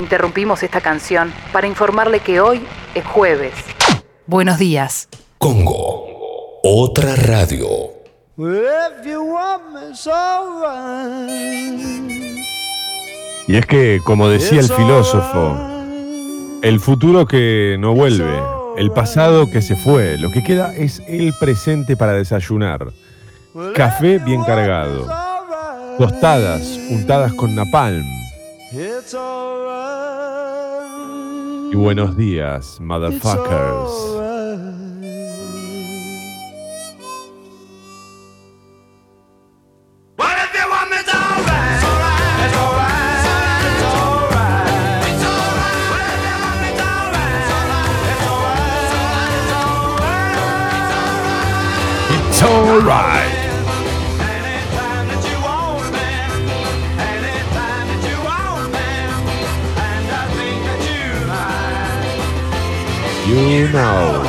Interrumpimos esta canción para informarle que hoy es jueves. Buenos días. Congo, otra radio. Y es que, como decía el filósofo, el futuro que no vuelve, el pasado que se fue, lo que queda es el presente para desayunar. Café bien cargado, tostadas untadas con napalm. Y buenos días, motherfuckers. You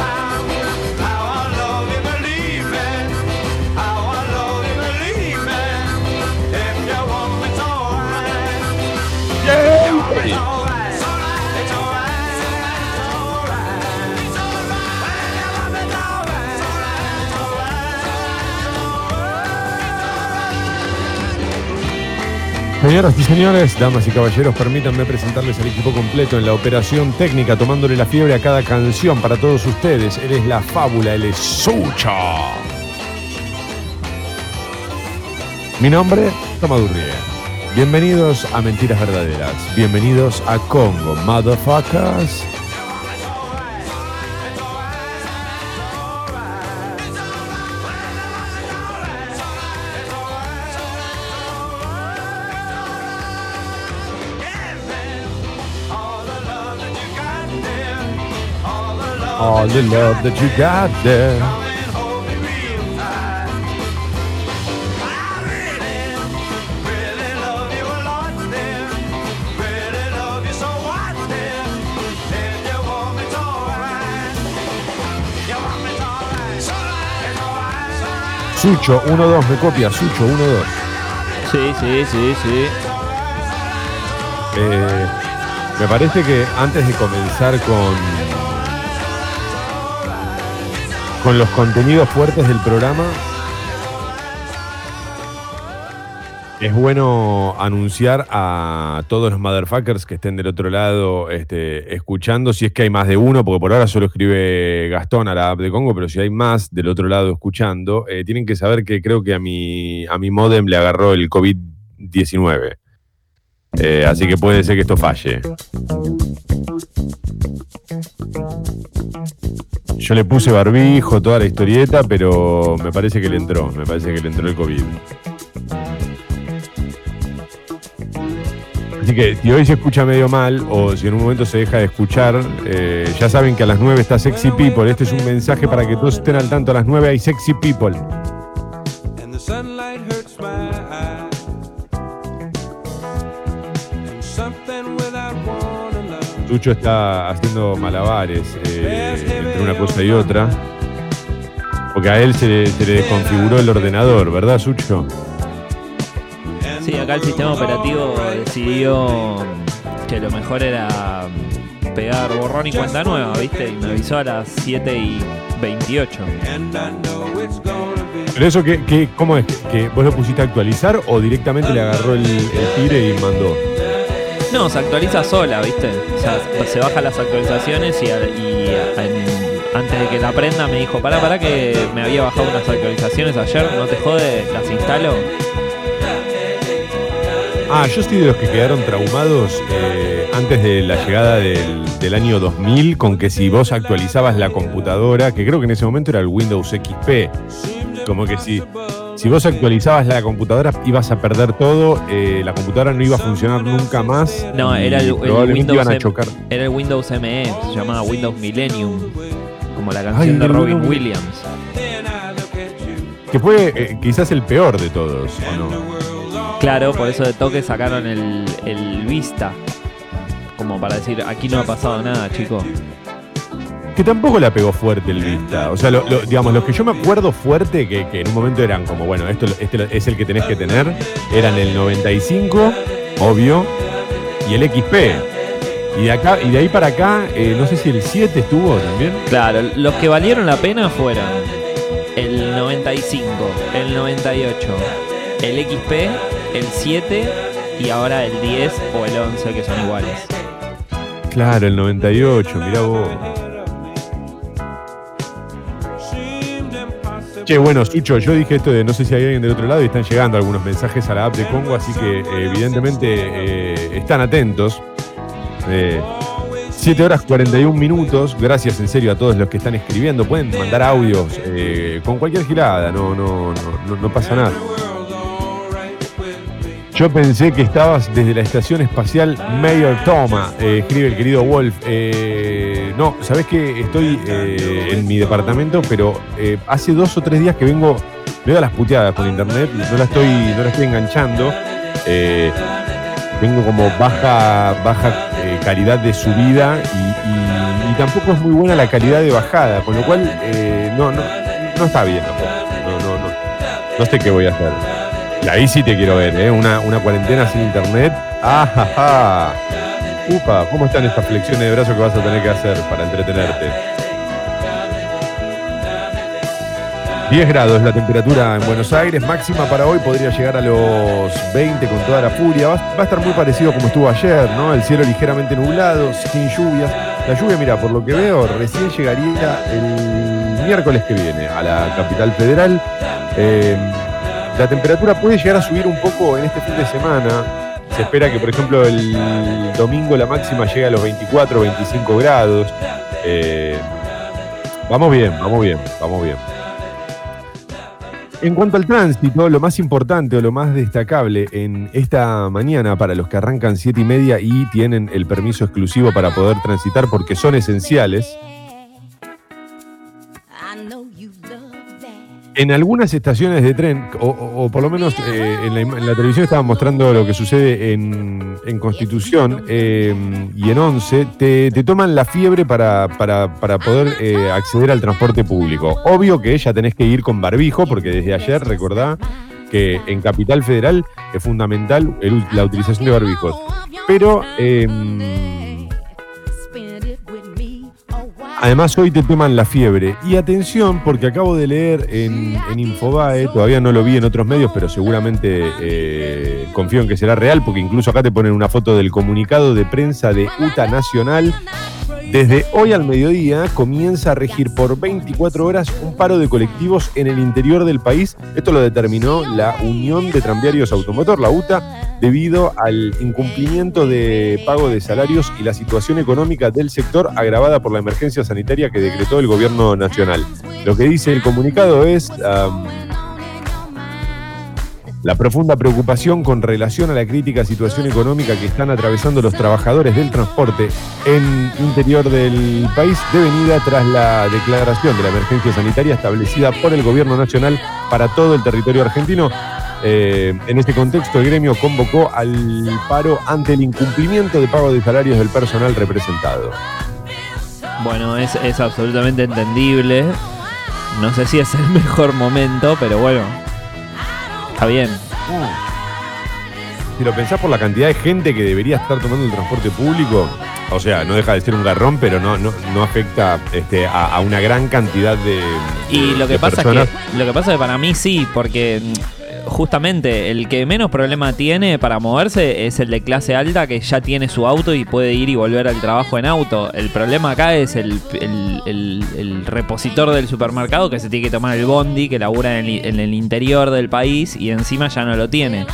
Señoras y señores, damas y caballeros, permítanme presentarles al equipo completo en la operación técnica, tomándole la fiebre a cada canción para todos ustedes. Él es la fábula, él es Sucha. Mi nombre, Tomadurrie. Bienvenidos a Mentiras Verdaderas. Bienvenidos a Congo, motherfuckers. All the love that you got there. Sucho 1-2, me copia, Sucho 1-2. Sí, sí, sí, sí. Eh, me parece que antes de comenzar con, con los contenidos fuertes del programa, es bueno anunciar a todos los motherfuckers que estén del otro lado este, escuchando, si es que hay más de uno, porque por ahora solo escribe Gastón a la app de Congo, pero si hay más del otro lado escuchando, eh, tienen que saber que creo que a mi, a mi modem le agarró el COVID-19. Eh, así que puede ser que esto falle. Yo le puse barbijo, toda la historieta, pero me parece que le entró, me parece que le entró el COVID. Así que si hoy se escucha medio mal o si en un momento se deja de escuchar, eh, ya saben que a las 9 está Sexy People. Este es un mensaje para que todos estén al tanto. A las 9 hay Sexy People. Tucho está haciendo malabares eh, entre una cosa y otra. Porque a él se le, se le desconfiguró el ordenador, ¿verdad, Sucho? Sí, acá el sistema operativo decidió que lo mejor era pegar borrón y cuenta nueva, ¿viste? Y me avisó a las 7 y 28. And I know it's gonna be. Pero eso, que, que- ¿cómo es? ¿Que vos lo pusiste a actualizar o directamente le agarró el, el tire y mandó? No, se actualiza sola, ¿viste? O sea, se baja las actualizaciones y, antes de que la prenda me dijo, pará, pará que me había bajado unas actualizaciones ayer, no te jode, las instalo. Ah, yo estoy de los que quedaron traumados eh, antes de la llegada del, del año 2000 con que si vos actualizabas la computadora, que creo que en ese momento era el Windows XP, como que si, si vos actualizabas la computadora ibas a perder todo, eh, la computadora no iba a funcionar nunca más. No, era el, Windows iban a chocar. Era el Windows ME, se llamaba Windows Millennium, como la Ay, canción de Robin Windows- Williams. Que fue eh, quizás el peor de todos, ¿o no? Claro, por eso de toque sacaron el, el Vista. Como para decir, aquí no ha pasado nada, chicos. Que tampoco la pegó fuerte el Vista. O sea, lo- lo- digamos, los que yo me acuerdo fuerte, que, que en un momento eran como, bueno, esto este es el que tenés que tener, eran el 95, obvio, y el XP. Y de, acá, y de ahí para acá, eh, no sé si el 7 estuvo también. Claro, los que valieron la pena fueron el 95, el 98, el XP, el 7 y ahora el 10 o el 11 que son iguales. Claro, el 98, mirá vos. Che, bueno, Sucho, yo dije esto de no sé si hay alguien del otro lado y están llegando algunos mensajes a la app de Congo, así que eh, evidentemente eh, están atentos. Eh, 7 horas 41 minutos. Gracias en serio a todos los que están escribiendo. Pueden mandar audios eh, con cualquier girada, no, no, no, no, no pasa nada. Yo pensé que estabas desde la estación espacial Mayor Toma, eh, escribe el querido Wolf. Eh, no, sabes que estoy eh, en mi departamento, pero hace dos o tres días que vengo, veo las puteadas por internet, no la estoy, no la estoy enganchando. Tengo como baja, baja calidad de subida y, tampoco es muy buena la calidad de bajada, con lo cual no, no, no está bien. No, no, no. No sé qué voy a hacer. Y ahí sí te quiero ver, ¿eh? Una, una cuarentena sin internet. ¡Ajaja! Upa, ¿cómo están estas flexiones de brazo que vas a tener que hacer para entretenerte? 10 grados la temperatura en Buenos Aires, máxima para hoy podría llegar a los 20 con toda la furia. Va, va a estar muy parecido como estuvo ayer, ¿no? El cielo ligeramente nublado, sin lluvias. La lluvia, mira, por lo que veo, recién llegaría el miércoles que viene a la capital federal. Eh, la temperatura puede llegar a subir un poco en este fin de semana. Se espera que, por ejemplo, el domingo la máxima llegue a los 24, 25 grados. Eh, vamos bien, vamos bien, vamos bien. En cuanto al tránsito, lo más importante o lo más destacable en esta mañana para los que arrancan siete y media y tienen el permiso exclusivo para poder transitar porque son esenciales, en algunas estaciones de tren, o, por lo menos eh, en, la, en la televisión estaban mostrando lo que sucede en, en Constitución eh, y en Once, te, te toman la fiebre para, para- para poder eh, acceder al transporte público. Obvio que ya tenés que ir con barbijo, porque desde ayer, recordá, que en Capital Federal es fundamental el- la utilización de barbijos. Pero... em, Además, hoy te toman la fiebre. Y atención, porque acabo de leer en, en Infobae, todavía no lo vi en otros medios, pero seguramente eh, confío en que será real, porque incluso acá te ponen una foto del comunicado de prensa de UTA Nacional. Desde hoy al mediodía comienza a regir por 24 horas un paro de colectivos en el interior del país. Esto lo determinó la Unión de Tranviarios Automotor, la UTA, debido al incumplimiento de pago de salarios y la situación económica del sector agravada por la emergencia sanitaria que decretó el gobierno nacional. Lo que dice el comunicado es la profunda preocupación con relación a la crítica situación económica que están atravesando los trabajadores del transporte en interior del país, devenida tras la declaración de la emergencia sanitaria establecida por el gobierno nacional para todo el territorio argentino. Eh, en este contexto, el gremio convocó al paro ante el incumplimiento de pago de salarios del personal representado. Bueno, es, es absolutamente entendible. No sé si es el mejor momento, pero bueno. Está bien. Si lo pensás por la cantidad de gente que debería estar tomando el transporte público, o sea, no deja de ser un garrón, pero no, no, no afecta este, a, a una gran cantidad de. Y lo que de pasa personas. es que lo que pasa es que para mí sí, porque justamente el que menos problema tiene para moverse es el de clase alta que ya tiene su auto y puede ir y volver al trabajo en auto. El problema acá es el, repositor del supermercado que se tiene que tomar el bondi, que labura en el interior del país y encima ya no lo tiene.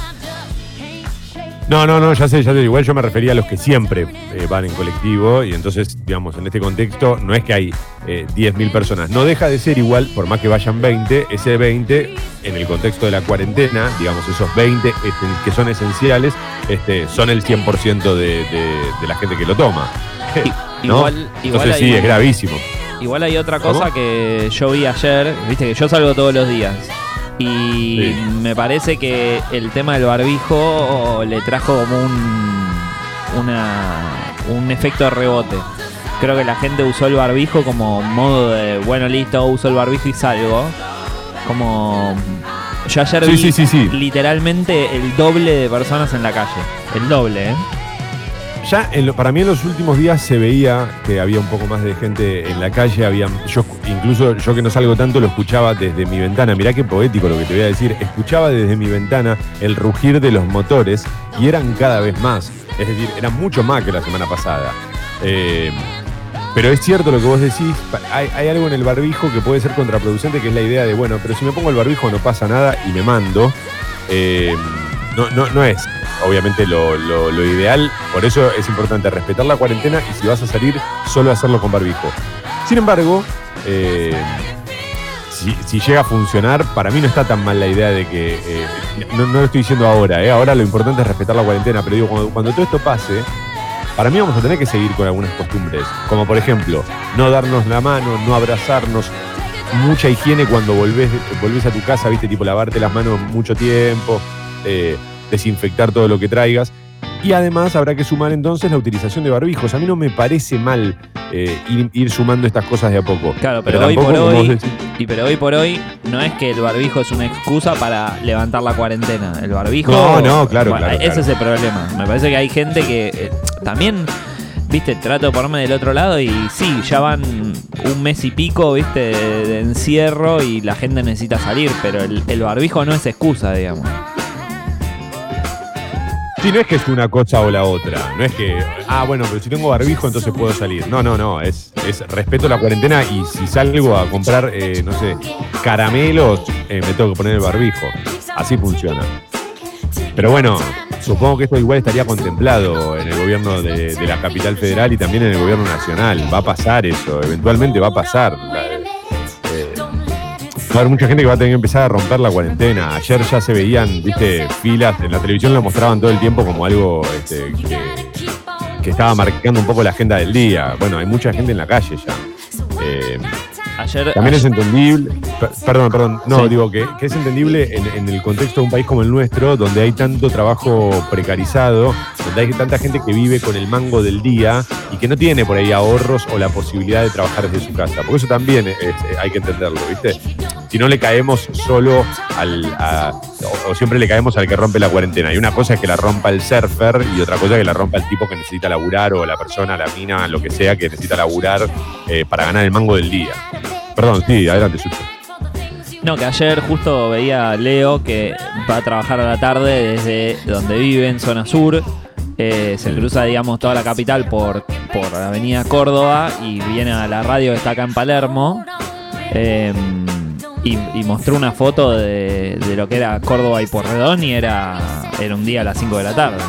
No, no, no, ya sé, ya sé. Igual yo me refería a los que siempre eh, van en colectivo y entonces, digamos, en este contexto no es que hay eh, 10.000 personas. No deja de ser igual, por más que vayan 20, ese 20, en el contexto de la cuarentena, digamos, esos 20 este, que son esenciales, este, son el 100% de, de- de la gente que lo toma. Igual, igual Entonces hay- sí, es gravísimo. Igual hay otra cosa ¿Cómo? que yo vi ayer, viste que yo salgo todos los días. Y Sí. me parece que el tema del barbijo le trajo como un, una, un efecto de rebote. Creo que la gente usó el barbijo como modo de, bueno, listo, uso el barbijo y salgo. Como... Yo ayer Sí, vi sí, literalmente el doble de personas en la calle. El doble, ¿eh? Ya para mí en los últimos días se veía que había un poco más de gente en la calle, había, incluso yo que no salgo tanto lo escuchaba desde mi ventana, mirá qué poético lo que te voy a decir, escuchaba desde mi ventana el rugir de los motores y eran cada vez más, es decir, eran mucho más que la semana pasada. Eh, pero es cierto lo que vos decís, hay algo en el barbijo que puede ser contraproducente, que es la idea de, bueno, pero si me pongo el barbijo no pasa nada y me mando. Eh, no, no, no es obviamente lo, lo- ideal, por eso es importante respetar la cuarentena y si vas a salir, solo hacerlo con barbijo. Sin embargo, eh, si, si llega a funcionar, para mí no está tan mal la idea de que, eh, no, no lo estoy diciendo ahora, eh, ahora lo importante es respetar la cuarentena, pero digo, cuando, cuando todo esto pase, para mí vamos a tener que seguir con algunas costumbres, como por ejemplo, no darnos la mano, no abrazarnos, mucha higiene cuando volvés, volvés a tu casa, viste, tipo lavarte las manos mucho tiempo, eh, desinfectar todo lo que traigas. Y además habrá que sumar entonces la utilización de barbijos. A mí no me parece mal eh, ir, ir sumando estas cosas de a poco. Claro, pero, hoy por hoy, y pero hoy por hoy no es que el barbijo es una excusa para levantar la cuarentena. El barbijo. No, no, claro, claro, Ese claro. es el problema. Me parece que hay gente que eh, también, viste, trato de ponerme del otro lado y sí, ya van un mes y pico, viste, de, de encierro y la gente necesita salir, pero el, el barbijo no es excusa, digamos. Sí, no es que es una cosa o la otra. No es que, ah, bueno, pero si tengo barbijo entonces puedo salir. No, no, no. Es, es respeto la cuarentena y si salgo a comprar, eh, no sé, caramelos, eh, me tengo que poner el barbijo. Así funciona. Pero bueno, supongo que esto igual estaría contemplado en el gobierno de, la capital federal y también en el gobierno nacional. Va a pasar eso, eventualmente va a pasar. Va a haber mucha gente que va a tener que empezar a romper la cuarentena. Ayer ya se veían, viste, filas, en la televisión lo mostraban todo el tiempo como algo este, que, que estaba marcando un poco la agenda del día. Bueno, hay mucha gente en la calle ya. Eh, Ayer, también es entendible, per- perdón, perdón, no, Sí. digo que, que es entendible en, en el contexto de un país como el nuestro, donde hay tanto trabajo precarizado, donde hay tanta gente que vive con el mango del día y que no tiene por ahí ahorros o la posibilidad de trabajar desde su casa. Porque eso también es- hay que entenderlo, ¿viste? Si no le caemos solo al. a- o, o siempre le caemos al que rompe la cuarentena. Y una cosa es que la rompa el surfer y otra cosa es que la rompa el tipo que necesita laburar o la persona, la mina, lo que sea que necesita laburar eh, para ganar el mango del día. Perdón, sí, adelante, Sucho. No, que ayer justo veía a Leo que va a trabajar a la tarde desde donde vive, en zona sur. Eh, se cruza, digamos, toda la capital por, por la avenida Córdoba y viene a la radio que está acá en Palermo. Eh, y, mostró una foto de, de lo que era Córdoba y Porredón y era, era un día a las 5 de la tarde.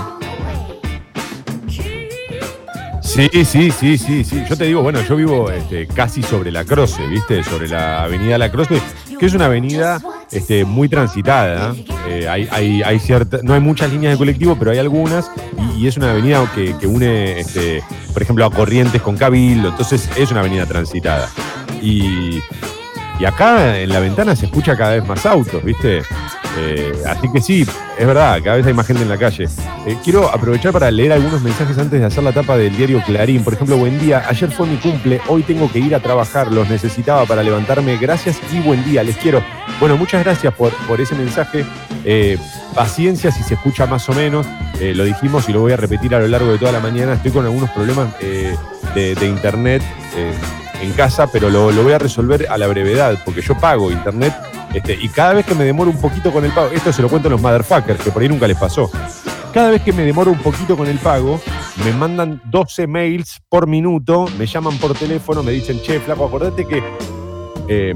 Sí, sí, sí, sí, sí. Yo te digo, bueno, yo vivo este, casi sobre la Croce, ¿viste? Sobre la avenida La Croce, que es una avenida este, muy transitada. Eh, hay, hay, hay cierta, no hay muchas líneas de colectivo, pero hay algunas. Y, es una avenida que, que une, este, por ejemplo, a Corrientes con Cabildo. Entonces es una avenida transitada. Y, y acá en la ventana se escucha cada vez más autos, ¿viste? Eh, así que sí, es verdad, cada vez hay más gente en la calle. Eh, quiero aprovechar para leer algunos mensajes antes de hacer la tapa del diario Clarín. Por ejemplo, buen día, ayer fue mi cumple, hoy tengo que ir a trabajar, los necesitaba para levantarme. Gracias y buen día, les quiero. Bueno, muchas gracias por, por ese mensaje. Eh, paciencia si se escucha más o menos. Lo dijimos y lo voy a repetir a lo largo de toda la mañana. Estoy con algunos problemas de, internet en casa, pero lo, lo voy a resolver a la brevedad, porque yo pago internet este, y cada vez que me demoro un poquito con el pago, esto se lo cuento a los motherfuckers, que por ahí nunca les pasó. Cada vez que me demoro un poquito con el pago, me mandan 12 mails por minuto, me llaman por teléfono, me dicen, che, flaco, acordate que. eh,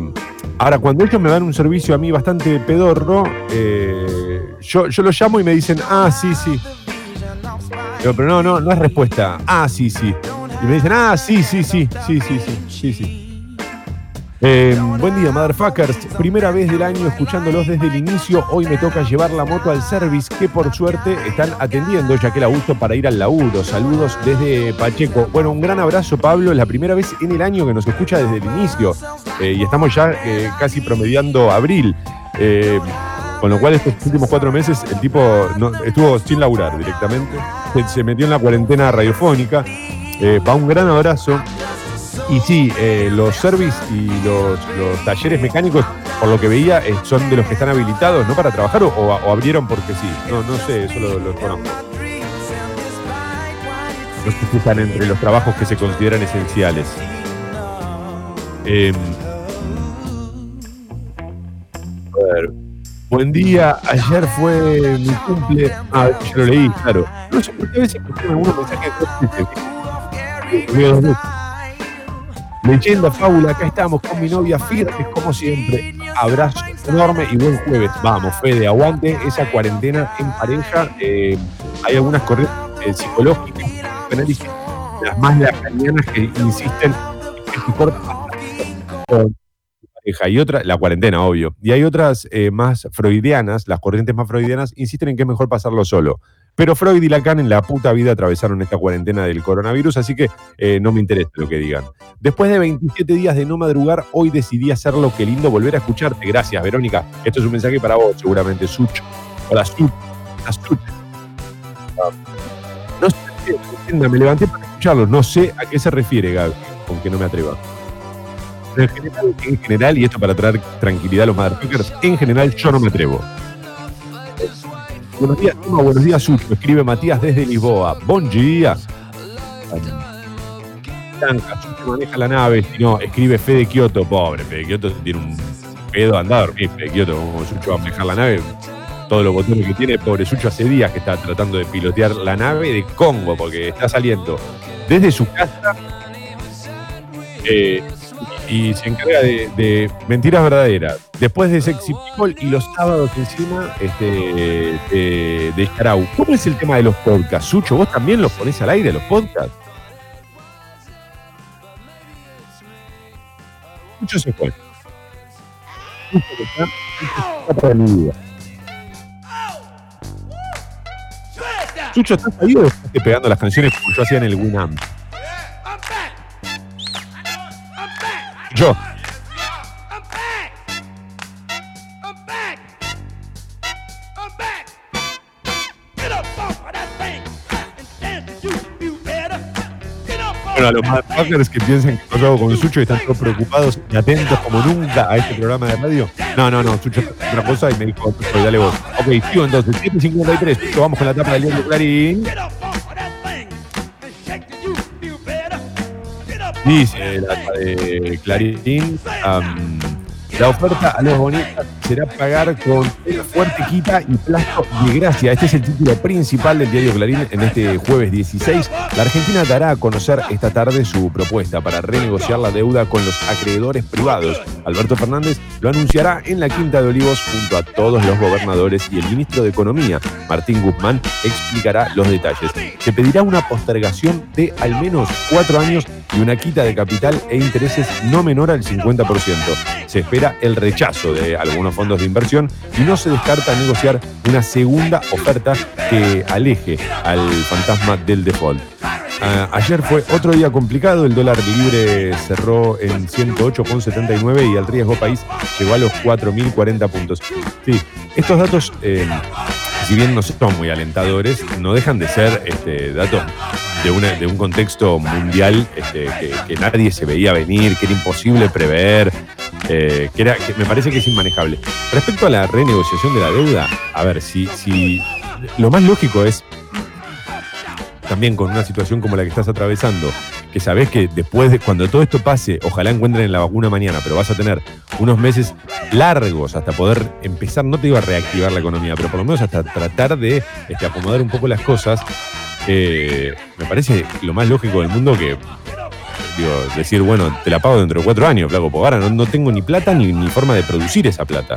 ahora, cuando ellos me dan un servicio a mí bastante pedorro, eh, yo, yo lo llamo y me dicen, ah, sí, sí. Digo, pero no, no, no es respuesta. Ah, sí, sí. Y me dicen, ah, sí, sí, sí, sí, sí, sí, sí, sí. Eh, buen día, motherfuckers. Primera vez del año escuchándolos desde el inicio. Hoy me toca llevar la moto al service que por suerte están atendiendo, ya que la uso para ir al laburo. Saludos desde Pacheco. Bueno, un gran abrazo, Pablo. La primera vez en el año que nos escucha desde el inicio. Eh, y estamos ya eh, casi promediando abril. Eh, con lo cual, estos últimos cuatro meses, el tipo no- estuvo sin laburar directamente. Se metió en la cuarentena radiofónica. Eh, va un gran abrazo. Y sí, eh, los service y los, talleres mecánicos, por lo que veía, eh, son de los que están habilitados, ¿no? Para trabajar o, abrieron porque sí. No, no sé, eso lo, lo conozco. no sé si están entre los trabajos que se consideran esenciales. Em, a ver. Buen día, ayer fue mi cumple. Ah, yo lo leí, claro. No sé a veces me algunos mensajes Leyenda, fábula, acá estamos con mi novia firmes como siempre. Abrazo enorme y buen jueves. Vamos, Fede, aguante esa cuarentena en pareja. Eh, hay algunas corrientes eh, psicológicas, las más lacanianas que insisten en pareja y otra, la cuarentena, obvio. Y hay otras eh, más freudianas, las corrientes más freudianas, insisten en que es mejor pasarlo solo. Pero Freud y Lacan en la puta vida atravesaron esta cuarentena del coronavirus, así que eh, no me interesa lo que digan. Después de 27 días de no madrugar, hoy decidí hacerlo. Qué lindo volver a escucharte. Gracias, Verónica. Esto es un mensaje para vos, seguramente. Such. Hola, Such. Such. No sé, me levanté para escucharlo. No sé a qué se refiere, Gaby, con que no me atreva. En general, en general, y esto para traer tranquilidad a los motherfuckers, en general yo no me atrevo. Buenos días, buenos días, Sucho. Escribe Matías desde Lisboa. Buen día. Sucho maneja la nave. Si no, escribe Fede Kioto. Pobre, Fede Kioto tiene un pedo. Anda a dormir, Fede Kioto. Como Sucho va a manejar la nave. Todos los botones que tiene, pobre Sucho hace días que está tratando de pilotear la nave de Congo, porque está saliendo desde su casa eh, y se encarga de, mentiras verdaderas. Después de Sexy People y los sábados encima este, de, de. ¿Cómo es el tema de los podcasts? Sucho, ¿vos también los ponés al aire, los podcasts? Sucho se fue. Sucho está, ¿estás ahí o estás pegando las canciones como yo hacía en el Winamp? Bueno, a los motherfuckers que piensan que yo hago con Sucho y están todos preocupados y atentos como nunca a este programa de radio. No, no, no, Sucho otra cosa y me dijo, Sucho, dale vos. Ok, sigo entonces, 7.53, Sucho, vamos con la tapa del diario Clarín. Dice la de Clarín, la oferta a los bonistas será pagar con fuerte quita y plazo de gracia. Este es el título principal del diario Clarín en este jueves 16. La Argentina dará a conocer esta tarde su propuesta para renegociar la deuda con los acreedores privados. Alberto Fernández lo anunciará en la Quinta de Olivos junto a todos los gobernadores y el ministro de Economía, Martín Guzmán, explicará los detalles. Se pedirá una postergación de al menos cuatro años y una quita de capital e intereses no menor al 50%. Se espera el rechazo de algunos fondos de inversión y no se descarta negociar una segunda oferta que aleje al fantasma del default. Ah, ayer fue otro día complicado, el dólar libre cerró en 108,79 y el riesgo país llegó a los 4.040 puntos. Sí, estos datos, eh, si bien no son muy alentadores, no dejan de ser este, datos de, un contexto mundial este, que nadie se veía venir, que era imposible prever, eh, que, era, que me parece que es inmanejable. Respecto a la renegociación de la deuda, a ver, si, si lo más lógico es también con una situación como la que estás atravesando, que sabes que después de cuando todo esto pase, ojalá encuentren la vacuna mañana, pero vas a tener unos meses largos hasta poder empezar, no te digo a reactivar la economía, pero por lo menos hasta tratar de este, acomodar un poco las cosas. eh, me parece lo más lógico del mundo que decir, bueno, te la pago dentro de cuatro años, flaco, porque ahora no, no tengo ni plata ni, ni forma de producir esa plata.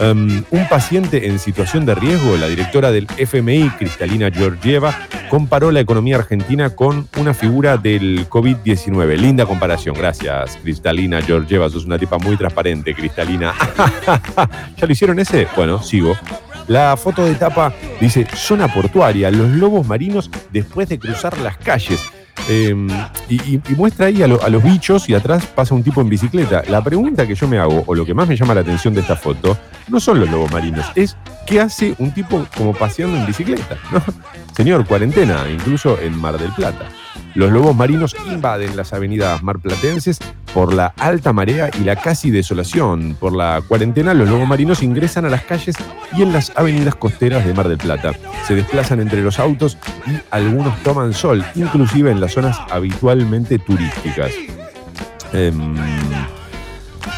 Um, un paciente en situación de riesgo, la directora del FMI, Cristalina Georgieva, comparó la economía argentina con una figura del COVID-19. Linda comparación, gracias, Cristalina Georgieva. Sos una tipa muy transparente, Cristalina. ¿Ya lo hicieron ese? Bueno, sigo. La foto de tapa dice zona portuaria, los lobos marinos después de cruzar las calles. Eh, y, y- muestra ahí a, lo- a los bichos y atrás pasa un tipo en bicicleta. La pregunta que yo me hago, o lo que más me llama la atención de esta foto, no son los lobos marinos, es qué hace un tipo como paseando en bicicleta. Señor, cuarentena, incluso en Mar del Plata. Los lobos marinos invaden las avenidas marplatenses por la alta marea y la casi desolación. Por la cuarentena, los lobos marinos ingresan a las calles y en las avenidas costeras de Mar del Plata. Se desplazan entre los autos y algunos toman sol, inclusive en las zonas habitualmente turísticas. Em,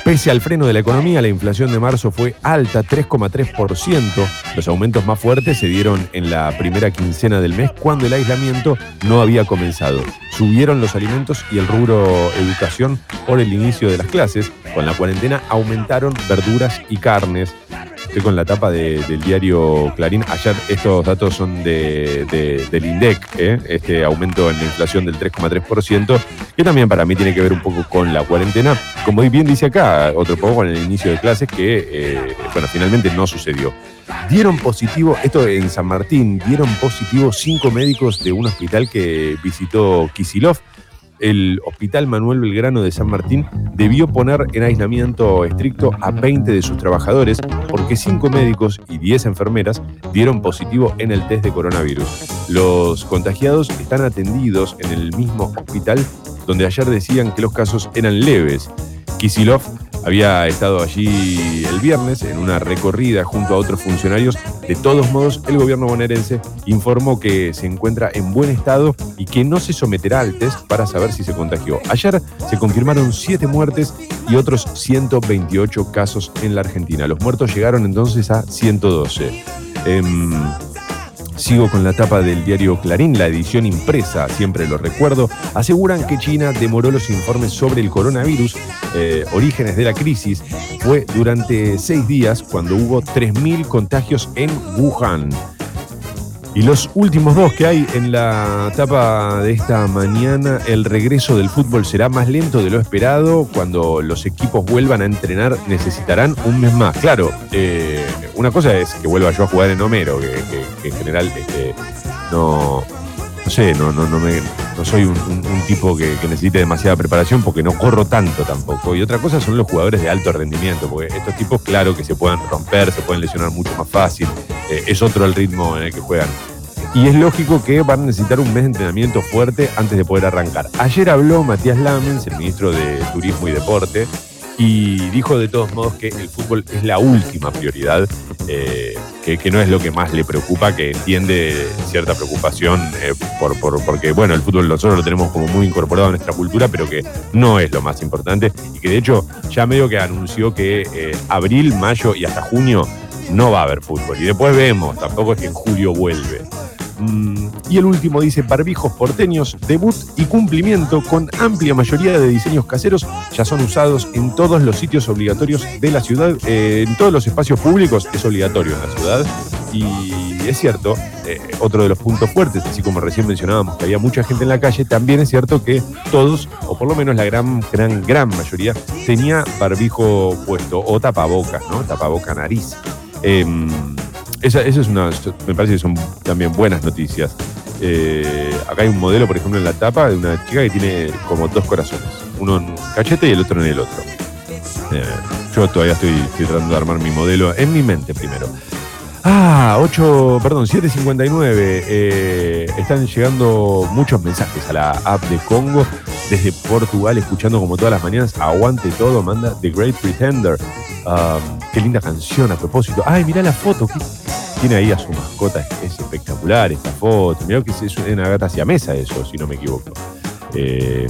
Pese al freno de la economía, la inflación de marzo fue alta, 3,3%. Los aumentos más fuertes se dieron en la primera quincena del mes, cuando el aislamiento no había comenzado. Subieron los alimentos y el rubro educación por el inicio de las clases. Con la cuarentena aumentaron verduras y carnes. Estoy con la tapa de- del diario Clarín. Ayer estos datos son de, de- del INDEC, ¿eh? este aumento en la inflación del 3,3%, que también para mí tiene que ver un poco con la cuarentena. Como bien dice acá, otro poco con el inicio de clases que, eh, bueno, finalmente no sucedió. Dieron positivo, esto en San Martín, dieron positivo cinco médicos de un hospital que visitó Kisilov. El Hospital Manuel Belgrano de San Martín debió poner en aislamiento estricto a 20 de sus trabajadores porque cinco médicos y 10 enfermeras dieron positivo en el test de coronavirus. Los contagiados están atendidos en el mismo hospital donde ayer decían que los casos eran leves. Kisilov había estado allí el viernes en una recorrida junto a otros funcionarios. De todos modos, el gobierno bonaerense informó que se encuentra en buen estado y que no se someterá al test para saber si se contagió. Ayer se confirmaron 7 muertes y otros 128 casos en la Argentina. Los muertos llegaron entonces a 112. Em, Sigo con la tapa del diario Clarín, la edición impresa, siempre lo recuerdo. Aseguran que China demoró los informes sobre el coronavirus, eh, orígenes de la crisis. Fue durante seis días cuando hubo 3.000 contagios en Wuhan. Y los últimos dos que hay en la etapa de esta mañana, el regreso del fútbol será más lento de lo esperado. Cuando los equipos vuelvan a entrenar necesitarán un mes más. Claro, eh, una cosa es que vuelva yo a jugar en Homero, que, que- que en general este, no, no sé, no, no, no, me, no soy un, tipo que, necesite demasiada preparación porque no corro tanto tampoco. Y otra cosa son los jugadores de alto rendimiento, porque estos tipos, claro que se puedan romper, se pueden lesionar mucho más fácil. eh, es otro el ritmo en el que juegan. Y es lógico que van a necesitar un mes de entrenamiento fuerte antes de poder arrancar. Ayer habló Matías Lamens, el ministro de Turismo y Deporte, y dijo de todos modos que el fútbol es la última prioridad, eh, que, no es lo que más le preocupa, que entiende cierta preocupación eh, por- porque, bueno, el fútbol nosotros lo tenemos como muy incorporado a nuestra cultura, pero que no es lo más importante y que de hecho ya medio que anunció que eh, abril, mayo y hasta junio no va a haber fútbol. Y después vemos, tampoco es que en julio vuelve. Mm, y el último dice barbijos porteños, debut y cumplimiento con amplia mayoría de diseños caseros ya son usados en todos los sitios obligatorios de la ciudad, eh, en todos los espacios públicos es obligatorio en la ciudad. Y es cierto, eh, otro de los puntos fuertes, así como recién mencionábamos que había mucha gente en la calle, también es cierto que todos, o por lo menos la gran, gran, gran mayoría, tenía barbijo puesto o tapabocas, ¿no? Tapaboca nariz. Em, esa, eso es una, me parece que son también buenas noticias. Eh, acá hay un modelo, por ejemplo, en la tapa de una chica que tiene como dos corazones, uno en un cachete y el otro en el otro. Eh, yo todavía estoy tratando de armar mi modelo en mi mente primero. Ah, 8, perdón, 7.59. eh, están llegando muchos mensajes a la app de Congo desde Portugal, escuchando como todas las mañanas. Aguante todo, manda The Great Pretender. Um, qué linda canción a propósito. Ay, mirá la foto. que tiene ahí a su mascota. Es, es espectacular esta foto. Mirá que es, una gata siamesa eso, si no me equivoco. Eh,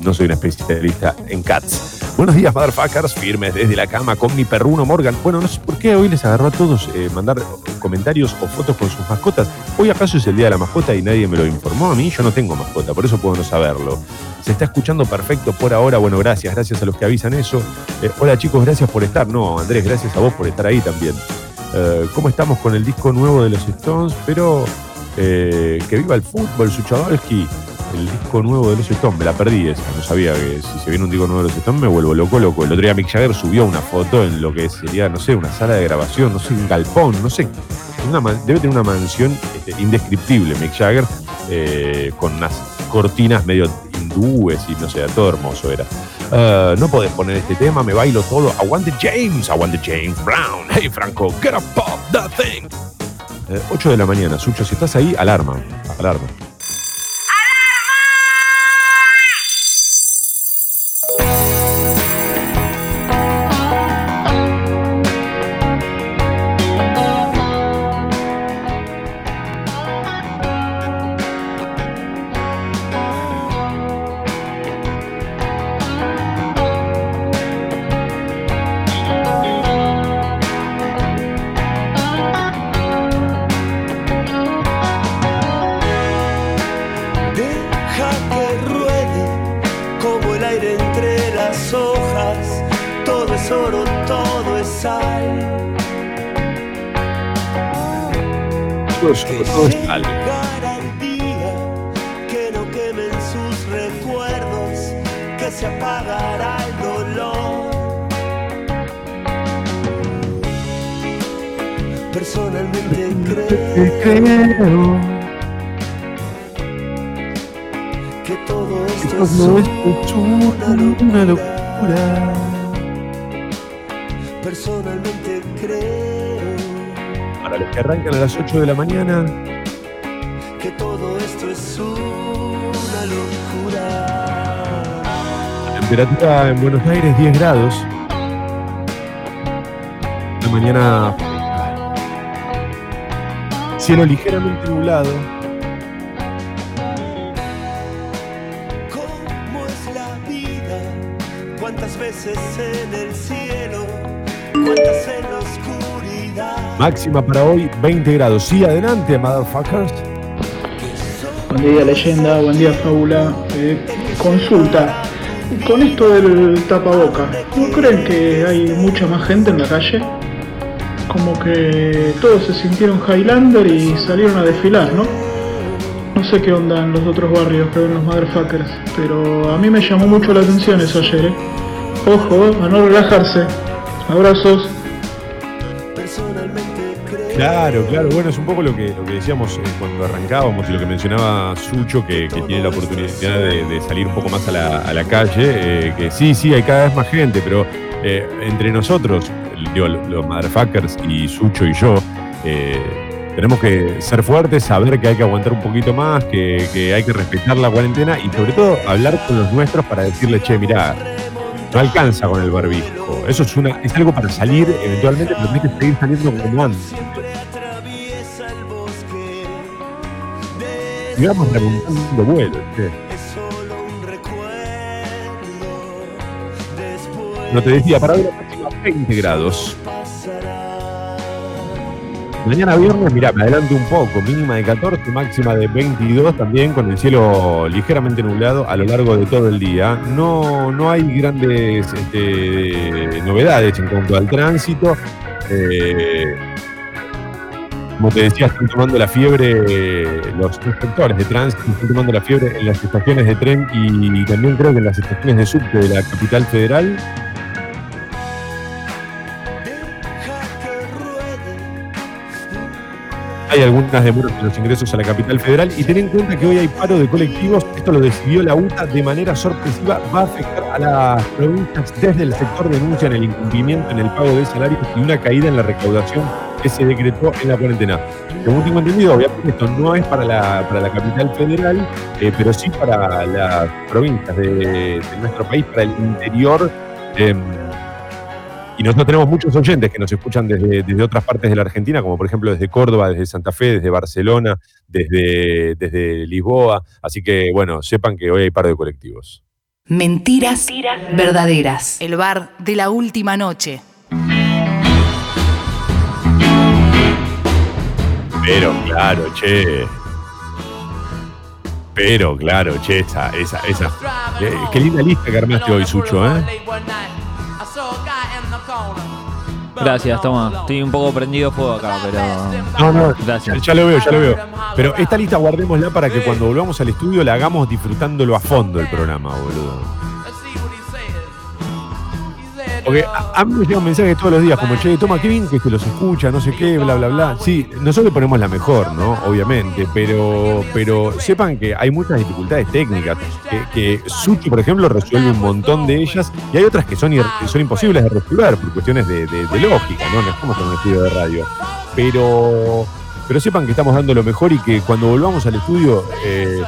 no soy un especialista en cats. Buenos días, motherfuckers, firmes desde la cama con mi perruno Morgan. Bueno, no sé por qué hoy les agarró a todos eh, mandar comentarios o fotos con sus mascotas. Hoy acaso es el día de la mascota y nadie me lo informó a mí. Yo no tengo mascota, por eso puedo no saberlo. Se está escuchando perfecto por ahora. Bueno, gracias, gracias a los que avisan eso. Eh, hola chicos, gracias por estar. No, Andrés, gracias a vos por estar ahí también. Eh, ¿Cómo estamos con el disco nuevo de los Stones? Pero que viva el fútbol, Suchavalski. El disco nuevo de los Stones, me la perdí esa. No sabía que si se viene un disco nuevo de los Stones me vuelvo loco, loco. El otro día Mick Jagger subió una foto en lo que sería, no sé, una sala de grabación, no sé, un galpón, no sé. Debe tener una mansión este, indescriptible, Mick Jagger, eh, con unas cortinas medio hindúes y no sé, todo hermoso era. Ah, no podés poner este tema, me bailo todo. Aguante James, aguante James Brown. Hey Franco, get up, pop that thing. 8 de la mañana, Sucho, si estás ahí, alarma, alarma. 8 de la mañana, que todo esto es una locura. temperatura en Buenos Aires 10 grados. La mañana cielo ligeramente nublado. Máxima para hoy 20 grados. Sí, adelante, motherfuckers. Buen día leyenda, buen día fábula. Eh, consulta, con esto del tapaboca, ¿no creen que hay mucha más gente en la calle? Como que todos se sintieron Highlander y salieron a desfilar, ¿no? No sé qué onda en los otros barrios que ven los motherfuckers, pero a mí me llamó mucho la atención eso ayer, ¿eh? Ojo, a no relajarse. Abrazos. Personalmente Claro, claro. Bueno, es un poco lo que, lo que decíamos eh, cuando arrancábamos y lo que mencionaba Sucho, que, que tiene la oportunidad de, salir un poco más a la, a la calle. eh, que sí, sí, hay cada vez más gente, pero eh, entre nosotros, digo, los motherfuckers y Sucho y yo, eh, tenemos que ser fuertes, saber que hay que aguantar un poquito más, que, que hay que respetar la cuarentena y sobre todo hablar con los nuestros para decirle, che, mirá, no alcanza con el barbijo. Eso es, una, es algo para salir eventualmente, pero tenés que seguir saliendo como antes. Y vamos remontando vuelos. No te decía, para hoy la máxima 20 grados. Mañana viernes, mirá, me adelanto un poco, mínima de 14, máxima de 22 también, con el cielo ligeramente nublado a lo largo de todo el día. No, no hay grandes este, novedades en cuanto al tránsito. Eh, como te decía, están tomando la fiebre, eh, los inspectores de tránsito están tomando la fiebre en las estaciones de tren y también creo que en las estaciones de subte de la capital federal. Hay algunas demoras en los ingresos a la capital federal y ten en cuenta que hoy hay paro de colectivos. Esto lo decidió la UTA de manera sorpresiva. Va a afectar a las provincias. Desde el sector denuncian el incumplimiento en el pago de salarios y una caída en la recaudación que se decretó en la cuarentena. Según tengo entendido, obviamente esto no es para la, para la capital federal, eh, pero sí para las provincias de, de nuestro país, para el interior. em, y nosotros tenemos muchos oyentes que nos escuchan desde, desde otras partes de la Argentina, como por ejemplo desde Córdoba, desde Santa Fe, desde Barcelona, desde, desde Lisboa. Así que, bueno, sepan que hoy hay paro de colectivos. Mentiras verdaderas. El bar de la última noche. Pero claro, che. Pero claro, che, esa, esa, esa. qué linda lista que armaste hoy, Sucho, ¿eh? Gracias, toma. Estoy un poco prendido fuego acá, pero. No, no, Gracias. ya lo veo, ya lo veo. Pero esta lista guardémosla para que cuando volvamos al estudio la hagamos disfrutándolo a fondo el programa, boludo. Porque a, mí me llegan mensajes todos los días como, che, toma, qué bien que los escucha, no sé qué, bla, bla, bla. Sí, nosotros ponemos la mejor, ¿no? Obviamente, pero, pero sepan que hay muchas dificultades técnicas, que, que Suchi, por ejemplo, resuelve un montón de ellas y hay otras que son, que son imposibles de resolver por cuestiones de lógica, ¿no? No estamos en un estudio de radio. Pero, pero sepan que estamos dando lo mejor y que cuando volvamos al estudio... eh,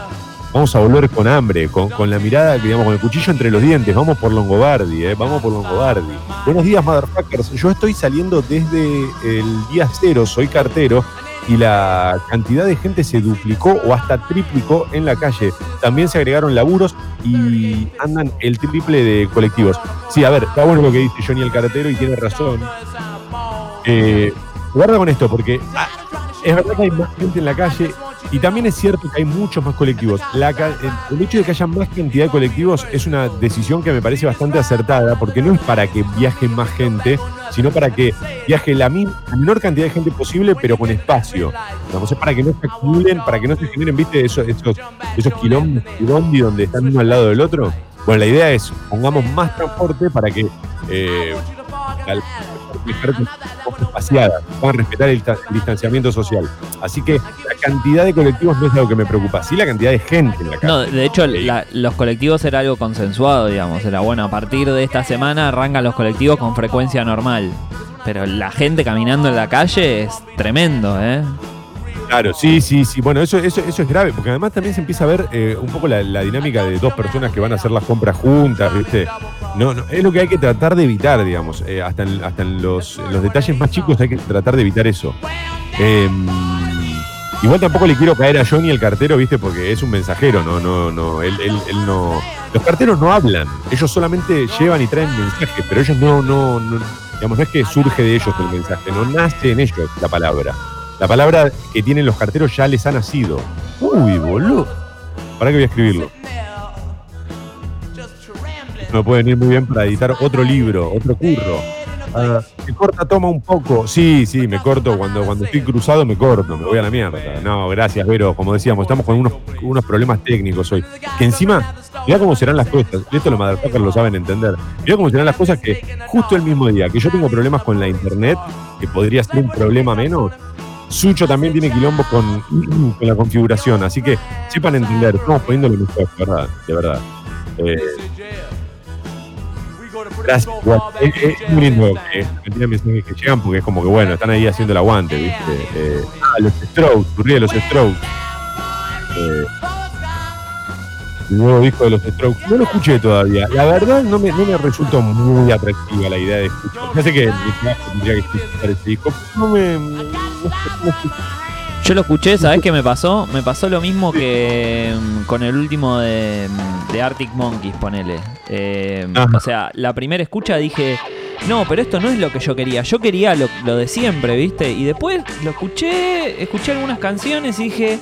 Vamos a volver con hambre, con, con la mirada, digamos, con el cuchillo entre los dientes. Vamos por Longobardi, ¿eh? Vamos por Longobardi. Buenos días, motherfuckers. Yo estoy saliendo desde el día cero, soy cartero, y la cantidad de gente se duplicó o hasta triplicó en la calle. También se agregaron laburos y andan el triple de colectivos. Sí, a ver, está bueno lo que dice Johnny el cartero y tiene razón. Eh, guarda con esto, porque ah, es verdad que hay más gente en la calle Y también es cierto que hay muchos más colectivos. La el, hecho de que haya más cantidad de colectivos es una decisión que me parece bastante acertada, porque no es para que viaje más gente, sino para que viaje la, menor cantidad de gente posible, pero con espacio. Digamos, es para que no se acumulen, para que no se generen, viste, esos, esos, esos bondi donde están uno al lado del otro. Bueno, la idea es pongamos más transporte para que eh, espaciada, puedan respetar el, el distanciamiento social. Así que la cantidad de colectivos no es algo que me preocupa, sí la cantidad de gente en la calle. No, de hecho, la- los colectivos era algo consensuado, digamos. Era bueno, a partir de esta semana arrancan los colectivos con frecuencia normal. Pero la gente caminando en la calle es tremendo, ¿eh? Claro, sí, sí, sí. Bueno, eso, eso, eso es grave, porque además también se empieza a ver eh, un poco la, la dinámica de dos personas que van a hacer las compras juntas, ¿viste? No, no, es lo que hay que tratar de evitar, digamos. eh, hasta en, hasta en los, en los detalles más chicos hay que tratar de evitar eso. Eh, igual tampoco le quiero caer a Johnny el cartero, ¿viste? Porque es un mensajero, no, no, no. Él, él, él no. Los carteros no hablan, ellos solamente llevan y traen mensajes, pero ellos no, no, no, digamos, no es que surge de ellos el mensaje, no nace en ellos la palabra. La palabra que tienen los carteros ya les ha nacido. Uy, boludo. ¿Para qué voy a escribirlo? Me puede venir muy bien para editar otro libro, otro curro. Ah, me corta, toma un poco. Sí, sí, me corto. Cuando, cuando estoy cruzado me corto, me voy a la mierda. No, gracias, Vero. Como decíamos, estamos con unos, unos problemas técnicos hoy. Que encima, mirá cómo serán las cosas. y Esto los motherfuckers lo saben entender. Mirá cómo serán las cosas que justo el mismo día que yo tengo problemas con la internet, que podría ser un problema menos, Sucho también tiene quilombo con, con la configuración, así que sepan entender, estamos poniendo lo mejor, de verdad, de verdad. Eh, gracias. Es, es muy lindo que mensajes que llegan, porque es como que bueno, están ahí haciendo el aguante, ¿viste? Eh, ah, los Strokes, tu de los Strokes. Eh, el nuevo disco de los Strokes. No lo escuché todavía. La verdad no me, no me resultó muy atractiva la idea de escuchar. Ya sé que tendría que escuchar ese disco. No me. Yo lo escuché, ¿sabés qué me pasó? Me pasó lo mismo que mm, con el último de, mm, de Arctic Monkeys, ponele. Eh, o sea, la primera escucha dije, no, pero esto no es lo que yo quería. Yo quería lo, lo de siempre, ¿viste? Y después lo escuché, escuché algunas canciones y dije,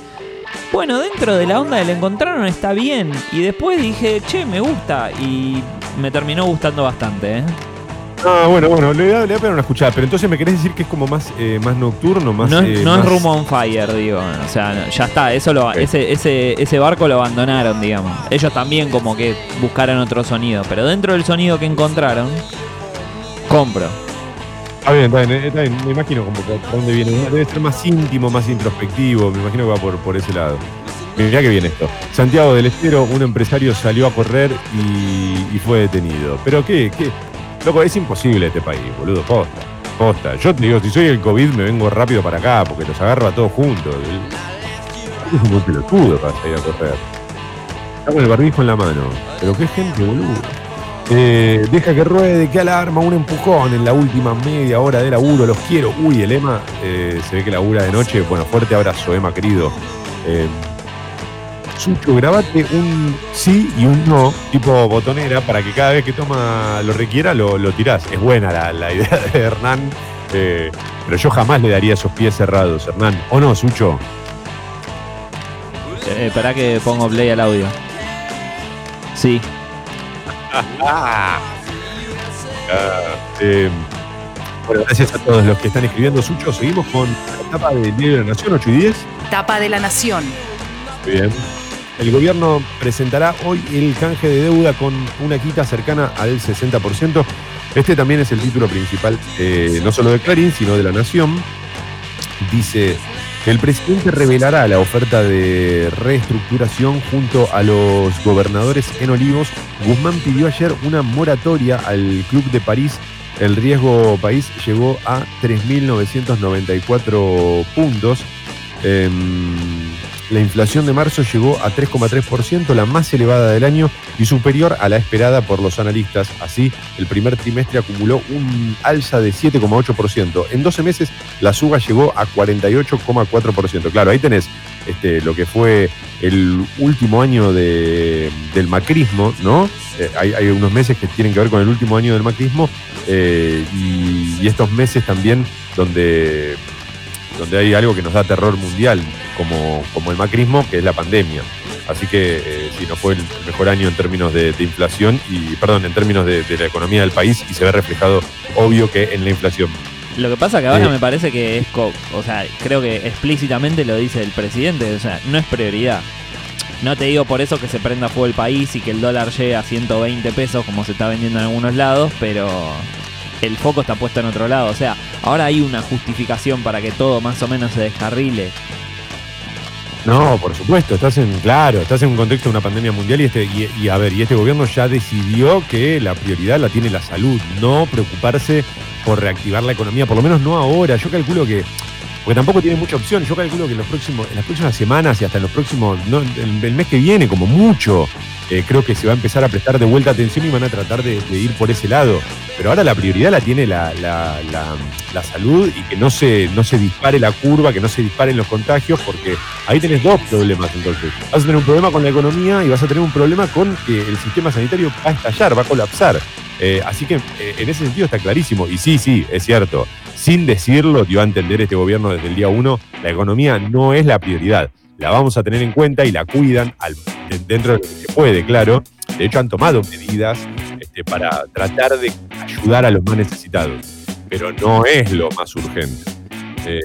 bueno, dentro de la onda del encontraron está bien. Y después dije, che, me gusta. Y me terminó gustando bastante, ¿eh? Ah, bueno, bueno, le voy a, le voy a pegar una escuchada. Pero entonces me querés decir que es como más, eh, más nocturno, más. No, es- eh, no es más- Room on Fire, digo. O sea, no, ya está. Eso lo, Ok. ese, ese, ese barco lo abandonaron, digamos. Ellos también como que buscaron otro sonido. Pero dentro del sonido que encontraron, compro. Está bien, está bien, está bien. Me imagino como por dónde viene. Debe ser más íntimo, más introspectivo. Me imagino que va por, por ese lado. Mirá que viene esto. Santiago del Estero, un empresario salió a correr y, y fue detenido. Pero qué, qué. Loco, es imposible este país, boludo. Posta. Posta. Yo te digo, si soy el COVID, me vengo rápido para acá porque los agarro a todos juntos. El- Es un buen pelotudo para salir a correr. Está con el barbijo en la mano. Pero qué gente, boludo. Eh, deja que ruede, que alarma, un empujón en la última media hora de laburo, los quiero. Uy, el Emma eh, se ve que labura de noche. Bueno, fuerte abrazo, Emma, querido. Eh, Sucho, grabate un sí y un no, tipo botonera, para que cada vez que toma lo requiera, lo, lo tirás. Es buena la, la idea de Hernán, eh, pero yo jamás le daría esos pies cerrados, Hernán. ¿O no, Sucho? Eh, Esperá que pongo play al audio. Sí. Ah, eh, bueno, gracias a todos los que están escribiendo, Sucho. Seguimos con la etapa de Diario de la Nación, 8 y 10. Tapa de la Nación. Muy bien. El gobierno presentará hoy el canje de deuda con una quita cercana al 60%. Este también es el título principal, eh, no solo de Clarín, sino de La Nación. Dice, el presidente revelará la oferta de reestructuración junto a los gobernadores en Olivos. Guzmán pidió ayer una moratoria al Club de París. El riesgo país llegó a 3.994 puntos. Em, la inflación de marzo llegó a 3,3%, la más elevada del año y superior a la esperada por los analistas. Así, el primer trimestre acumuló un alza de 7,8%. En 12 meses, la suba llegó a 48,4%. Claro, ahí tenés este, lo que fue el último año de- del macrismo, ¿no? Eh, hay, unos meses que tienen que ver con el último año del macrismo eh, y estos meses también donde donde hay algo que nos da terror mundial, como, como el macrismo, que es la pandemia. Así que eh, sí, no fue el mejor año en términos de, de inflación y, perdón, en términos de, de la economía del país y se ve reflejado, obvio, que en la inflación. Lo que pasa que ahora Eh. me parece que es, co- o sea, creo que explícitamente lo dice el presidente, o sea, no es prioridad. No te digo por eso que se prenda fuego el país y que el dólar llegue a 120 pesos como se está vendiendo en algunos lados, pero el foco está puesto en otro lado. O sea, ahora hay una justificación para que todo más o menos se descarrile. No, por supuesto, estás en, claro, estás en un contexto de una pandemia mundial y este, y, y, a ver, y este gobierno ya decidió que la prioridad la tiene la salud, no preocuparse por reactivar la economía, por lo menos no ahora. Yo calculo que, porque tampoco tiene mucha opción, yo calculo que en las próximas semanas y hasta en los próximos, el, mes que viene, como mucho, eh, creo que se va a empezar a prestar de vuelta atención y van a tratar de, ir por ese lado. Pero ahora la prioridad la tiene la salud y que no se, no se dispare la curva, que no se disparen los contagios, porque ahí tenés dos problemas entonces. Vas a tener un problema con la economía y vas a tener un problema con que el sistema sanitario va a estallar, va a colapsar. Eh, así que eh, en ese sentido está clarísimo. Y sí, sí, es cierto. Sin decirlo, dio a entender este gobierno desde el día uno, la economía no es la prioridad. La vamos a tener en cuenta y la cuidan al, dentro de lo que puede, claro. De hecho, han tomado medidas este, para tratar de ayudar a los más necesitados. Pero no es lo más urgente. Eh,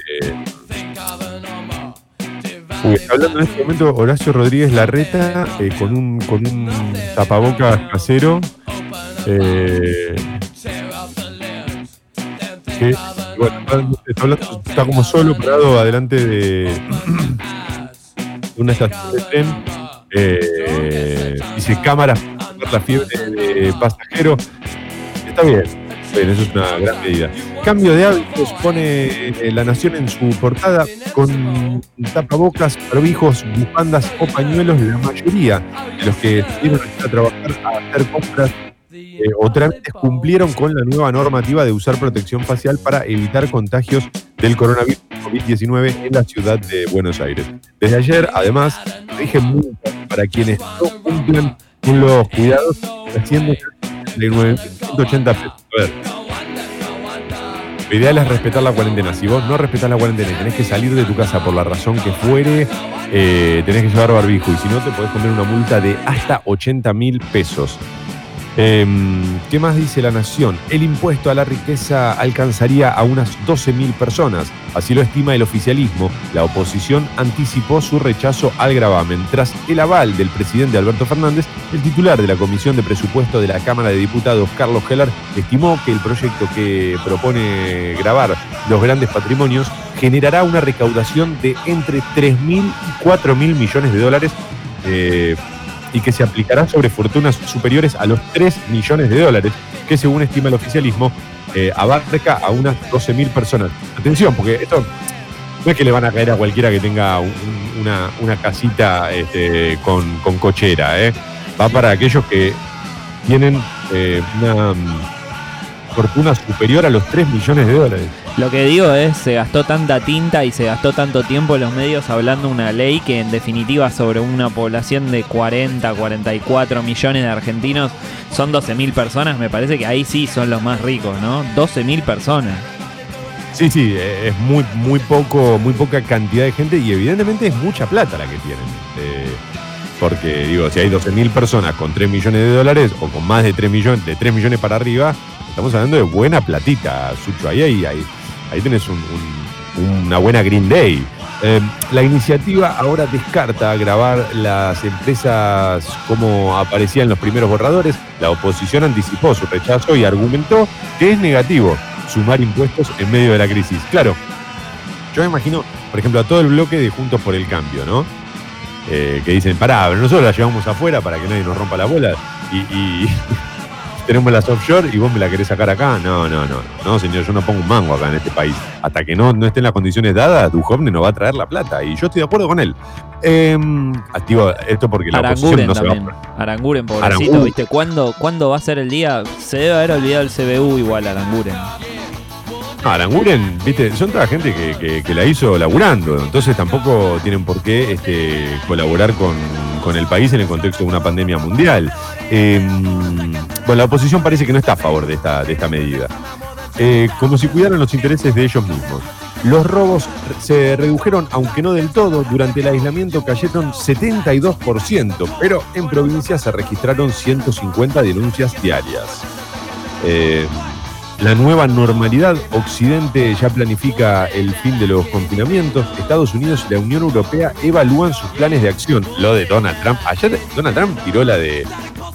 Uy, hablando en este momento Horacio Rodríguez Larreta eh, con un con un tapabocas casero. Bueno, está, como solo parado adelante de una estación de tren. Eh, dice cámaras para la fiebre de pasajero. Está bien, bien, eso es una gran medida. Cambio de hábitos pone eh, la nación en su portada con tapabocas, barbijos, bufandas o pañuelos. La mayoría de los que salieron a trabajar a hacer compras eh, o trámites cumplieron con la nueva normativa de usar protección facial para evitar contagios del coronavirus COVID-19 en la ciudad de Buenos Aires. Desde ayer, además, rige multas para quienes no cumplan con los cuidados, asciende de 980 pesos. A ver. Lo ideal es respetar la cuarentena. Si vos no respetás la cuarentena y tenés que salir de tu casa por la razón que fuere, eh, tenés que llevar barbijo. Y si no, te podés poner una multa de hasta 80 mil pesos. Em, ¿Qué más dice la Nación? El impuesto a la riqueza alcanzaría a unas 12.000 personas. Así lo estima el oficialismo. La oposición anticipó su rechazo al gravamen. Tras el aval del presidente Alberto Fernández, el titular de la Comisión de Presupuesto de la Cámara de Diputados, Carlos Heller, estimó que el proyecto que propone grabar los grandes patrimonios generará una recaudación de entre 3.000 y 4.000 millones de dólares. eh, y que se aplicará sobre fortunas superiores a los 3 millones de dólares, que según estima el oficialismo, eh, abarca a unas 12.000 personas. Atención, porque esto no es que le van a caer a cualquiera que tenga un- una, una casita este, con, con cochera, ¿eh? va para aquellos que tienen eh, una fortuna superior a los 3 millones de dólares. Lo que digo es, se gastó tanta tinta y se gastó tanto tiempo en los medios hablando una ley que en definitiva sobre una población de 40, 44 millones de argentinos son 12.000 personas, me parece que ahí sí son los más ricos, ¿no? 12.000 personas. Sí, sí, eh, es muy, muy poco, muy poca cantidad de gente y evidentemente es mucha plata la que tienen. Eh, porque, digo, si hay 12.000 personas con 3 millones de dólares o con más de 3 millones, de 3 millones para arriba, estamos hablando de buena platita, Sucho. Ahí, ahí, ahí, ahí tenés un- un- una buena Green Day. Eh, la iniciativa ahora descarta grabar las empresas como aparecía en los primeros borradores. La oposición anticipó su rechazo y argumentó que es negativo sumar impuestos en medio de la crisis. Claro, yo me imagino, por ejemplo, a todo el bloque de Juntos por el Cambio, ¿no? Eh, que dicen, pará, pero nosotros la llevamos afuera para que nadie nos rompa la bola y tenemos las offshore y vos me la querés sacar acá. No, no, no, no, señor, yo no pongo un mango acá en este país. Hasta que no, no estén las condiciones dadas, Duhovne no va a traer la plata y yo estoy de acuerdo con él. Eh, activo esto porque la oposición Aranguren no se va a también. Aranguren, pobrecito, Aranguren. ¿viste? ¿Cuándo, ¿Cuándo va a ser el día? Se debe haber olvidado el CBU igual, Aranguren. No, Aranguren, viste, son toda gente que, que- que la hizo laburando, entonces tampoco tienen por qué este, colaborar con, con el país en el contexto de una pandemia mundial. Eh, bueno, la oposición parece que no está a favor de esta, de esta medida. Eh, como si cuidaran los intereses de ellos mismos. Los robos se redujeron, aunque no del todo, durante el aislamiento cayeron 72%, pero en provincia se registraron 150 denuncias diarias. Eh, la nueva normalidad, Occidente ya planifica el fin de los confinamientos, Estados Unidos y la Unión Europea evalúan sus planes de acción. Lo de Donald Trump, ayer Donald Trump tiró la de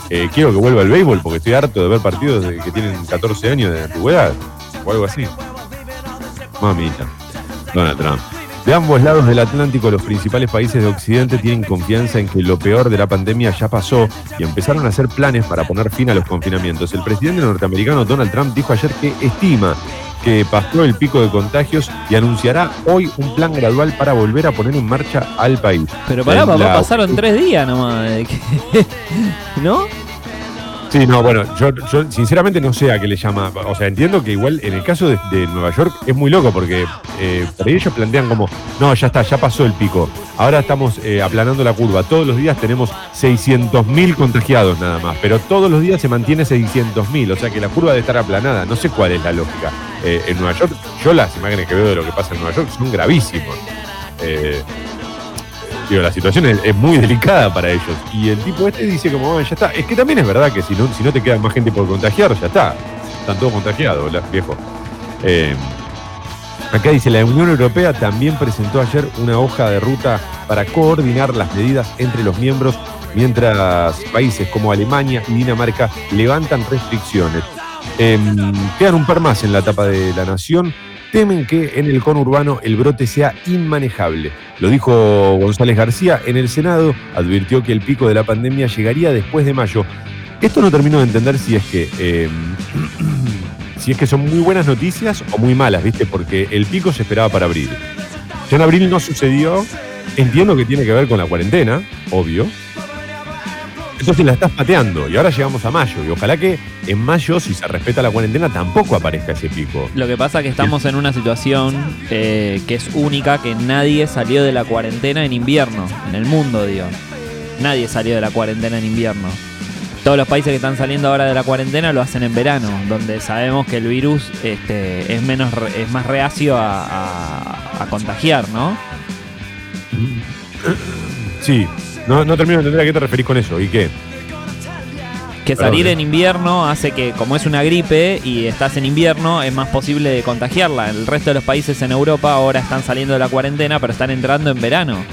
eh, quiero que vuelva el béisbol porque estoy harto de ver partidos que tienen 14 años de antigüedad o algo así. Mamita, Donald Trump. De ambos lados del Atlántico, los principales países de Occidente tienen confianza en que lo peor de la pandemia ya pasó y empezaron a hacer planes para poner fin a los confinamientos. El presidente norteamericano Donald Trump dijo ayer que estima que pasó el pico de contagios y anunciará hoy un plan gradual para volver a poner en marcha al país. Pero pará, papá, la- pasaron tres días nomás. que- ¿No? Sí, no, bueno, yo, sinceramente no sé a qué le llama. O sea, entiendo que igual en el caso de, Nueva York es muy loco porque eh, ellos plantean como, no, ya está, ya pasó el pico. Ahora estamos eh, aplanando la curva. Todos los días tenemos 600.000 contagiados nada más, pero todos los días se mantiene 600.000. O sea que la curva debe estar aplanada. No sé cuál es la lógica. Eh, en Nueva York, yo las imágenes que veo de lo que pasa en Nueva York son gravísimos. La situación es, muy delicada para ellos. Y el tipo este dice como, "Ah, ya está. Es que también es verdad que si no, si no te queda más gente por contagiar, ya está. Están todos contagiados, viejo. Eh, acá dice, la Unión Europea también presentó ayer una hoja de ruta para coordinar las medidas entre los miembros, mientras países como Alemania y Dinamarca levantan restricciones. Em, quedan un par más en la etapa de la nación. Temen que en el conurbano el brote sea inmanejable. Lo dijo González García en el Senado, advirtió que el pico de la pandemia llegaría después de mayo. Esto no termino de entender si es que em, si es que son muy buenas noticias o muy malas, ¿viste? Porque el pico se esperaba para abril. Ya en abril no sucedió. Entiendo que tiene que ver con la cuarentena, obvio. Entonces la estás pateando y ahora llegamos a mayo. Y ojalá que en mayo, si se respeta la cuarentena, tampoco aparezca ese pico. Lo que pasa es que estamos en una situación eh, que es única, que nadie salió de la cuarentena en invierno, en el mundo, digo. Nadie salió de la cuarentena en invierno. Todos los países que están saliendo ahora de la cuarentena lo hacen en verano, donde sabemos que el virus este, es menos es más reacio a, a- a contagiar, ¿no? Sí, no, no termino de entender a qué te referís con eso. ¿Y qué? Que Perdón, salir eh. en invierno hace que, como es una gripe y estás en invierno, es más posible de contagiarla. El resto de los países en Europa ahora están saliendo de la cuarentena, pero están entrando en verano.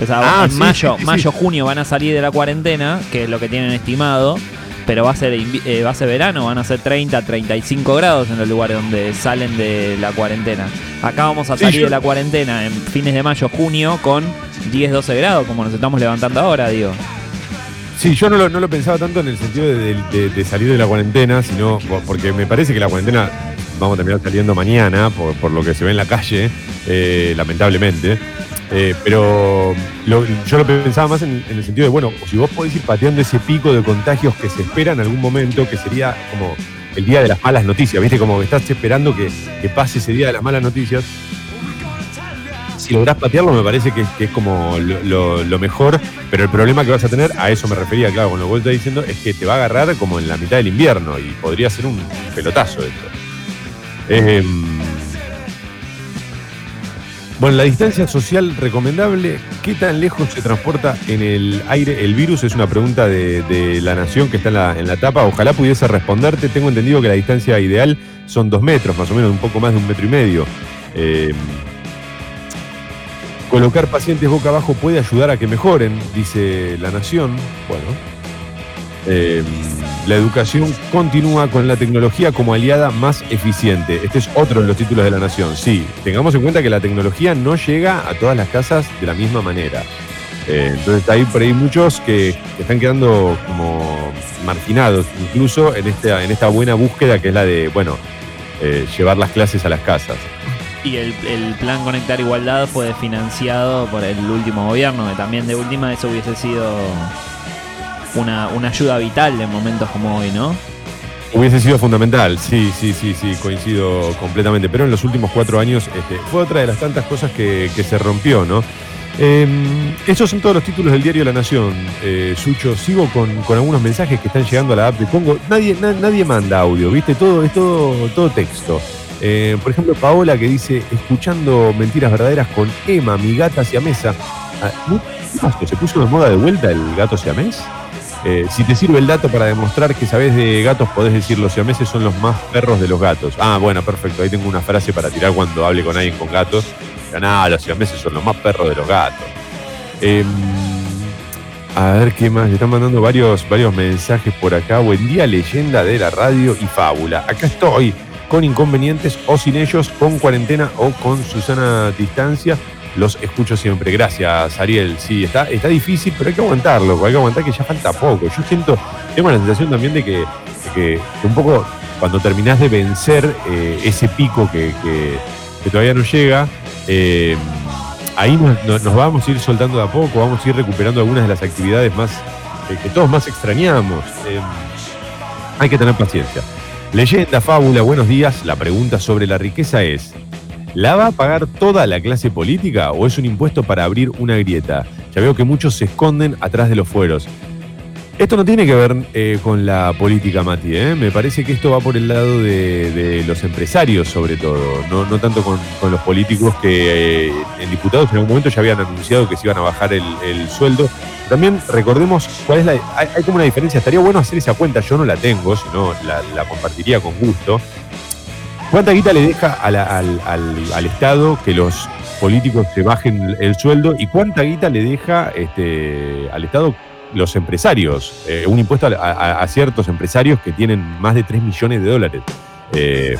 O sea, Ah, en sí, mayo, sí, sí, mayo, junio van a salir de la cuarentena, que es lo que tienen estimado, pero va a ser, eh, va a ser verano, van a ser 30, 35 grados en los lugares donde salen de la cuarentena. Acá vamos a Sí, salir yo- de la cuarentena en fines de mayo, junio, con 10, 12 grados, como nos estamos levantando ahora, digo. Sí, yo no lo, no lo pensaba tanto en el sentido de, de- de salir de la cuarentena, sino por- porque me parece que la cuarentena vamos a terminar saliendo mañana, por, por lo que se ve en la calle, eh, lamentablemente. Eh, pero yo lo pensaba más en, el sentido de, bueno, si vos podés ir pateando ese pico de contagios que se espera en algún momento, que sería como el día de las malas noticias, ¿viste? Como que estás esperando que, que pase ese día de las malas noticias. Si lográs patearlo, me parece que, es como lo, mejor, pero el problema que vas a tener, a eso me refería, claro, con lo que vos estás diciendo, es que te va a agarrar como en la mitad del invierno y podría ser un pelotazo esto. Eh, bueno, la distancia social recomendable, ¿qué tan lejos se transporta en el aire el virus? Es una pregunta de, la nación que está en la, en tapa. Ojalá pudiese responderte. Tengo entendido que la distancia ideal son dos metros, más o menos un poco más de un metro y medio. Eh, colocar pacientes boca abajo puede ayudar a que mejoren, dice la nación. Bueno. Eh, la educación continúa con la tecnología como aliada más eficiente. Este es otro de los títulos de la Nación. Sí, tengamos en cuenta que la tecnología no llega a todas las casas de la misma manera. Eh, entonces hay por ahí muchos que, están quedando como marginados, incluso en esta, en esta buena búsqueda que es la de, bueno, eh, llevar las clases a las casas. Y el, el plan Conectar Igualdad fue financiado por el último gobierno, que también de última eso hubiese sido una, una ayuda vital en momentos como hoy, ¿no? Hubiese sido fundamental, sí, sí, sí, sí, coincido completamente. Pero en los últimos cuatro años este, fue otra de las tantas cosas que, que se rompió, ¿no? Eh, esos son todos los títulos del diario La Nación. Eh, Sucho, sigo con, con algunos mensajes que están llegando a la app de Congo. Nadie, na- nadie manda audio, ¿viste? Todo, es todo, todo texto. Eh, por ejemplo, Paola que dice, escuchando mentiras verdaderas con Emma, mi gata siamesa. Ah, ¿Qué? ¿Se puso de moda de vuelta el gato siamés? Eh, si te sirve el dato para demostrar que sabes de gatos, podés decir los siameses son los más perros de los gatos. Ah, bueno, perfecto. Ahí tengo una frase para tirar cuando hable con alguien con gatos. Nada, los siameses son los más perros de los gatos. Em, a ver qué más. Le están mandando varios, varios mensajes por acá. Buen día, leyenda de la radio y fábula. Acá estoy con inconvenientes o sin ellos, con cuarentena o con Susana Distancia. Los escucho siempre. Gracias, Ariel. Sí, está, está difícil, pero hay que aguantarlo. Hay que aguantar que ya falta poco. Yo siento, tengo la sensación también de que, que- un poco cuando terminás de vencer eh, ese pico que, que- todavía no llega, eh, ahí nos, vamos a ir soltando de a poco, vamos a ir recuperando algunas de las actividades más eh, que todos más extrañamos. Hay que tener paciencia. Leyenda, fábula, buenos días. La pregunta sobre la riqueza es, ¿la va a pagar toda la clase política o es un impuesto para abrir una grieta? Ya veo que muchos se esconden atrás de los fueros. Esto no tiene que ver eh, con la política, Mati. ¿eh? Me parece que esto va por el lado de, los empresarios, sobre todo. No, tanto con, los políticos que eh, en diputados en algún momento ya habían anunciado que se iban a bajar el, el sueldo. También recordemos cuál es la. Hay, como una diferencia. Estaría bueno hacer esa cuenta. Yo no la tengo, si no la, la compartiría con gusto. ¿Cuánta guita le deja a la- al, al- al Estado que los políticos se bajen el sueldo? ¿Y cuánta guita le deja este, al Estado los empresarios? Eh, un impuesto a, a- a ciertos empresarios que tienen más de 3 millones de dólares. Eh,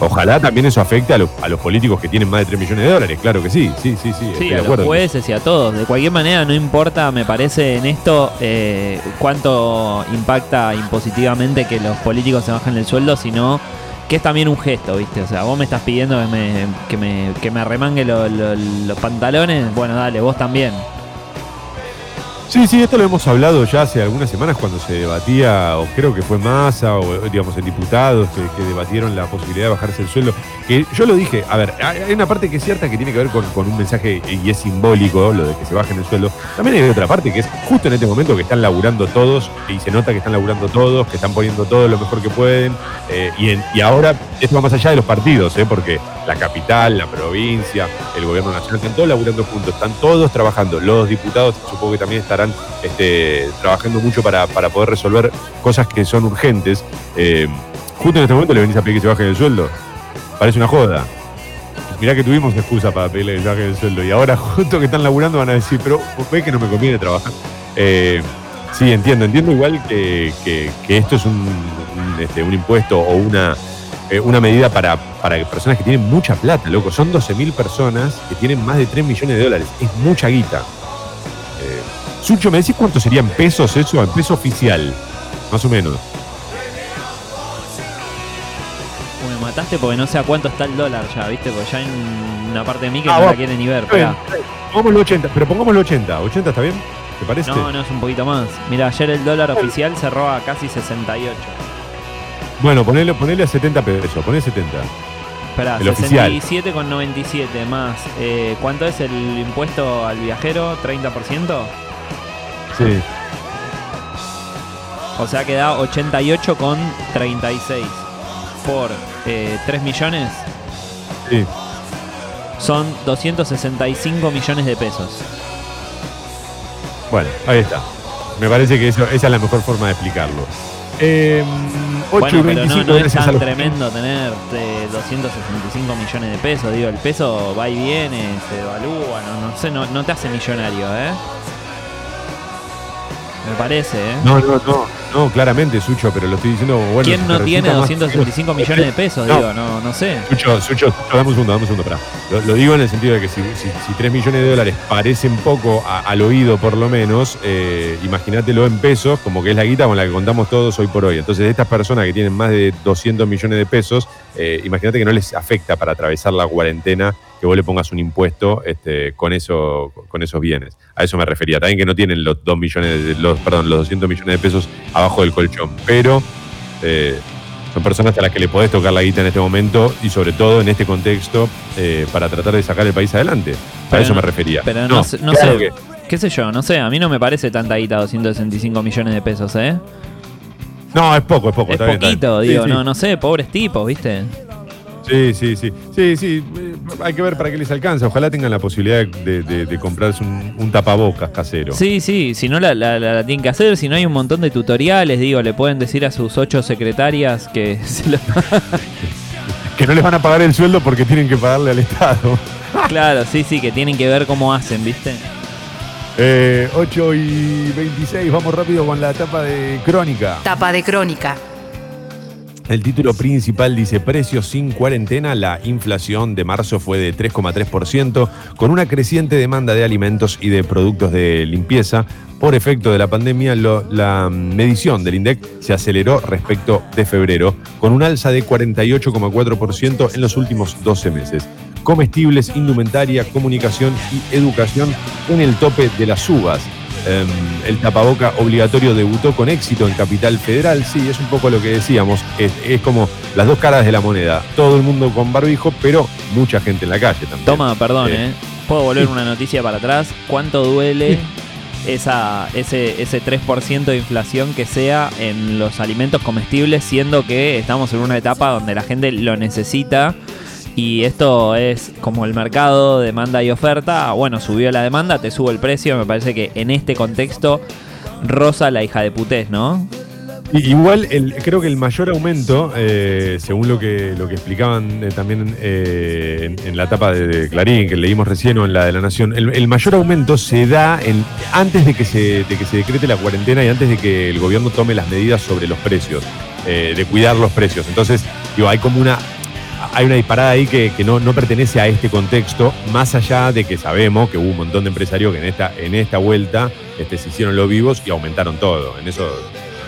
ojalá también eso afecte a, los- a los políticos que tienen más de 3 millones de dólares. Claro que sí, sí, sí, sí. estoy Sí, de a los acuerdo. jueces y a todos. De cualquier manera, no importa, me parece, en esto eh, cuánto impacta impositivamente que los políticos se bajen el sueldo, sino que es también un gesto, ¿viste? O sea, vos me estás pidiendo que me, que me, que me arremangue lo- lo- los pantalones, bueno, dale, vos también. Sí, sí, esto lo hemos hablado ya hace algunas semanas cuando se debatía, o creo que fue Massa, o digamos en diputados que, debatieron la posibilidad de bajarse el sueldo. Que yo lo dije, a ver, hay una parte que es cierta que tiene que ver con, un mensaje y es simbólico, lo de que se bajen el sueldo. También hay otra parte que es justo en este momento que están laburando todos, y se nota que están laburando todos, que están poniendo todo lo mejor que pueden, eh, y, y ahora esto va más allá de los partidos, ¿eh? porque la capital, la provincia, el gobierno nacional, están todos laburando juntos, están todos trabajando. Los diputados supongo que también estarán este, trabajando mucho para, para poder resolver cosas que son urgentes. Eh, justo en este momento le venís a pedir que se baje el sueldo. Parece una joda. Mirá que tuvimos excusa para pedirle que se baje el sueldo. Y ahora, justo que están laburando, van a decir, pero ve que no me conviene trabajar. Eh, sí, entiendo. Entiendo igual que, que- esto es un, un, este, un impuesto o una, eh, una medida para, para personas que tienen mucha plata, loco. Son 12.000 personas que tienen más de 3 millones de dólares. Es mucha guita. Sucho, ¿me decís cuánto serían pesos eso? En peso oficial, más o menos. Me mataste porque no sé a cuánto está el dólar ya, ¿viste? Porque ya hay una parte de mí que Ah, no la quiere ni ver. Pongámoslo 80, pero pongámoslo 80. ¿80 está bien? ¿Te parece? No, no, es un poquito más. Mira, ayer el dólar oficial cerró a casi 68. Bueno, ponele, ponele a 70 pesos, ponele 70. Espera, El oficial. 67,97 más. eh, ¿Cuánto es el impuesto al viajero? ¿30%? Sí. O sea que da 88,36 por eh, 3 millones. Sí. Son 265 millones de pesos. Bueno, ahí está. Me parece que eso, esa es la mejor forma de explicarlo. Eh, 8 Bueno, pero no, 25, no es tan tremendo tener eh, 265 millones de pesos. Digo, el peso va y viene, se devalúa, no, no sé, no, no te hace millonario, ¿eh? Me parece, ¿eh? No, no, no, no, claramente, Sucho, pero lo estoy diciendo. Bueno, ¿Quién no tiene resulta más- 265 millones de pesos? No. Digo, no, no sé. Sucho, Sucho, Sucho, dame un segundo, dame un segundo, pará. Lo, lo digo en el sentido de que si, si, si 3 millones de dólares parecen poco a- al oído, por lo menos, eh, imagínatelo en pesos, como que es la guita con la que contamos todos hoy por hoy. Entonces, estas personas que tienen más de 200 millones de pesos, eh, imagínate que no les afecta para atravesar la cuarentena que vos le pongas un impuesto este, con, eso, con esos bienes. A eso me refería. También que no tienen los 2 millones, los, perdón, los 200 millones de pesos abajo del colchón. Pero eh, son personas a las que le podés tocar la guita en este momento y sobre todo en este contexto eh, para tratar de sacar el país adelante. A Pero eso no- me refería. Pero no, sé, no claro sé. que- ¿Qué sé yo? No sé. A mí no me parece tanta guita 265 millones de pesos, ¿eh? no, es poco, es poco. Es está bien. poquito, Sí, digo. sí. No, no sé. Pobres tipos, ¿viste? Sí, sí, sí. Sí, sí. eh, Hay que ver para qué les alcanza. Ojalá tengan la posibilidad de, de- de comprarse un, un tapabocas casero. Sí, sí, si no la, la- la- la tienen que hacer, si no hay un montón de tutoriales, digo, le pueden decir a sus ocho secretarias que se lo- Que no les van a pagar el sueldo porque tienen que pagarle al Estado. Claro, sí, sí, que tienen que ver cómo hacen, ¿viste? Eh, 8 y 26, vamos rápido con la etapa de crónica. Tapa de crónica. El título principal dice precios sin cuarentena, la inflación de marzo fue de 3,3%, con una creciente demanda de alimentos y de productos de limpieza. Por efecto de la pandemia, la medición del INDEC se aceleró respecto de febrero, con un alza de 48,4% en los últimos 12 meses. Comestibles, indumentaria, comunicación y educación en el tope de las uvas. Em, el tapaboca obligatorio debutó con éxito en Capital Federal. Sí, es un poco lo que decíamos. Es, es como las dos caras de la moneda. Todo el mundo con barbijo, pero mucha gente en la calle también. Toma, perdón, Eh, ¿eh? ¿Puedo volver una noticia para atrás? ¿Cuánto duele esa, ese, ese 3% de inflación que sea en los alimentos comestibles, siendo que estamos en una etapa donde la gente lo necesita? Y esto es como el mercado, demanda y oferta. Bueno, subió la demanda, te subo el precio. Me parece que en este contexto rosa la hija de putés, ¿no? Igual, el- creo que el mayor aumento, eh, según lo que, lo que explicaban eh, también eh, en, la etapa de, Clarín, que leímos recién o en la de La Nación, el, mayor aumento se da en- antes de que, se, de que se decrete la cuarentena y antes de que el gobierno tome las medidas sobre los precios, de cuidar los precios. Entonces, digo, hay como una. Hay una disparada ahí que, no, pertenece a este contexto, más allá de que sabemos que hubo un montón de empresarios que en esta, en esta vuelta este, se hicieron los vivos y aumentaron todo. En eso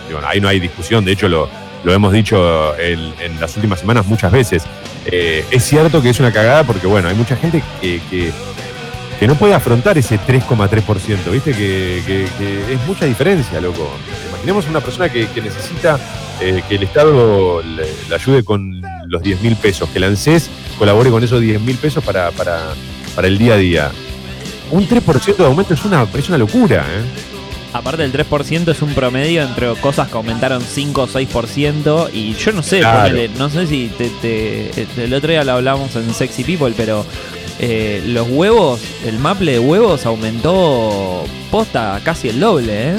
Digo, ahí no hay discusión, de hecho lo, hemos dicho en, las últimas semanas muchas veces. Eh, es cierto que es una cagada porque, bueno, hay mucha gente que, no puede afrontar ese 3,3%, ¿viste? Que es mucha diferencia, loco. Imaginemos una persona que, que necesita eh, que el Estado le, le ayude con los 10 mil pesos, que el ANSES colabore con esos 10 mil pesos para, para, para el día a día. Un 3% de aumento es una, es una locura, ¿eh? Aparte del 3% es un promedio entre cosas que aumentaron 5 o 6% y yo no sé, Claro. ponele, no sé si te, te- el otro día lo hablamos en Sexy People, pero eh, los huevos, el maple de huevos aumentó posta casi el doble, ¿eh?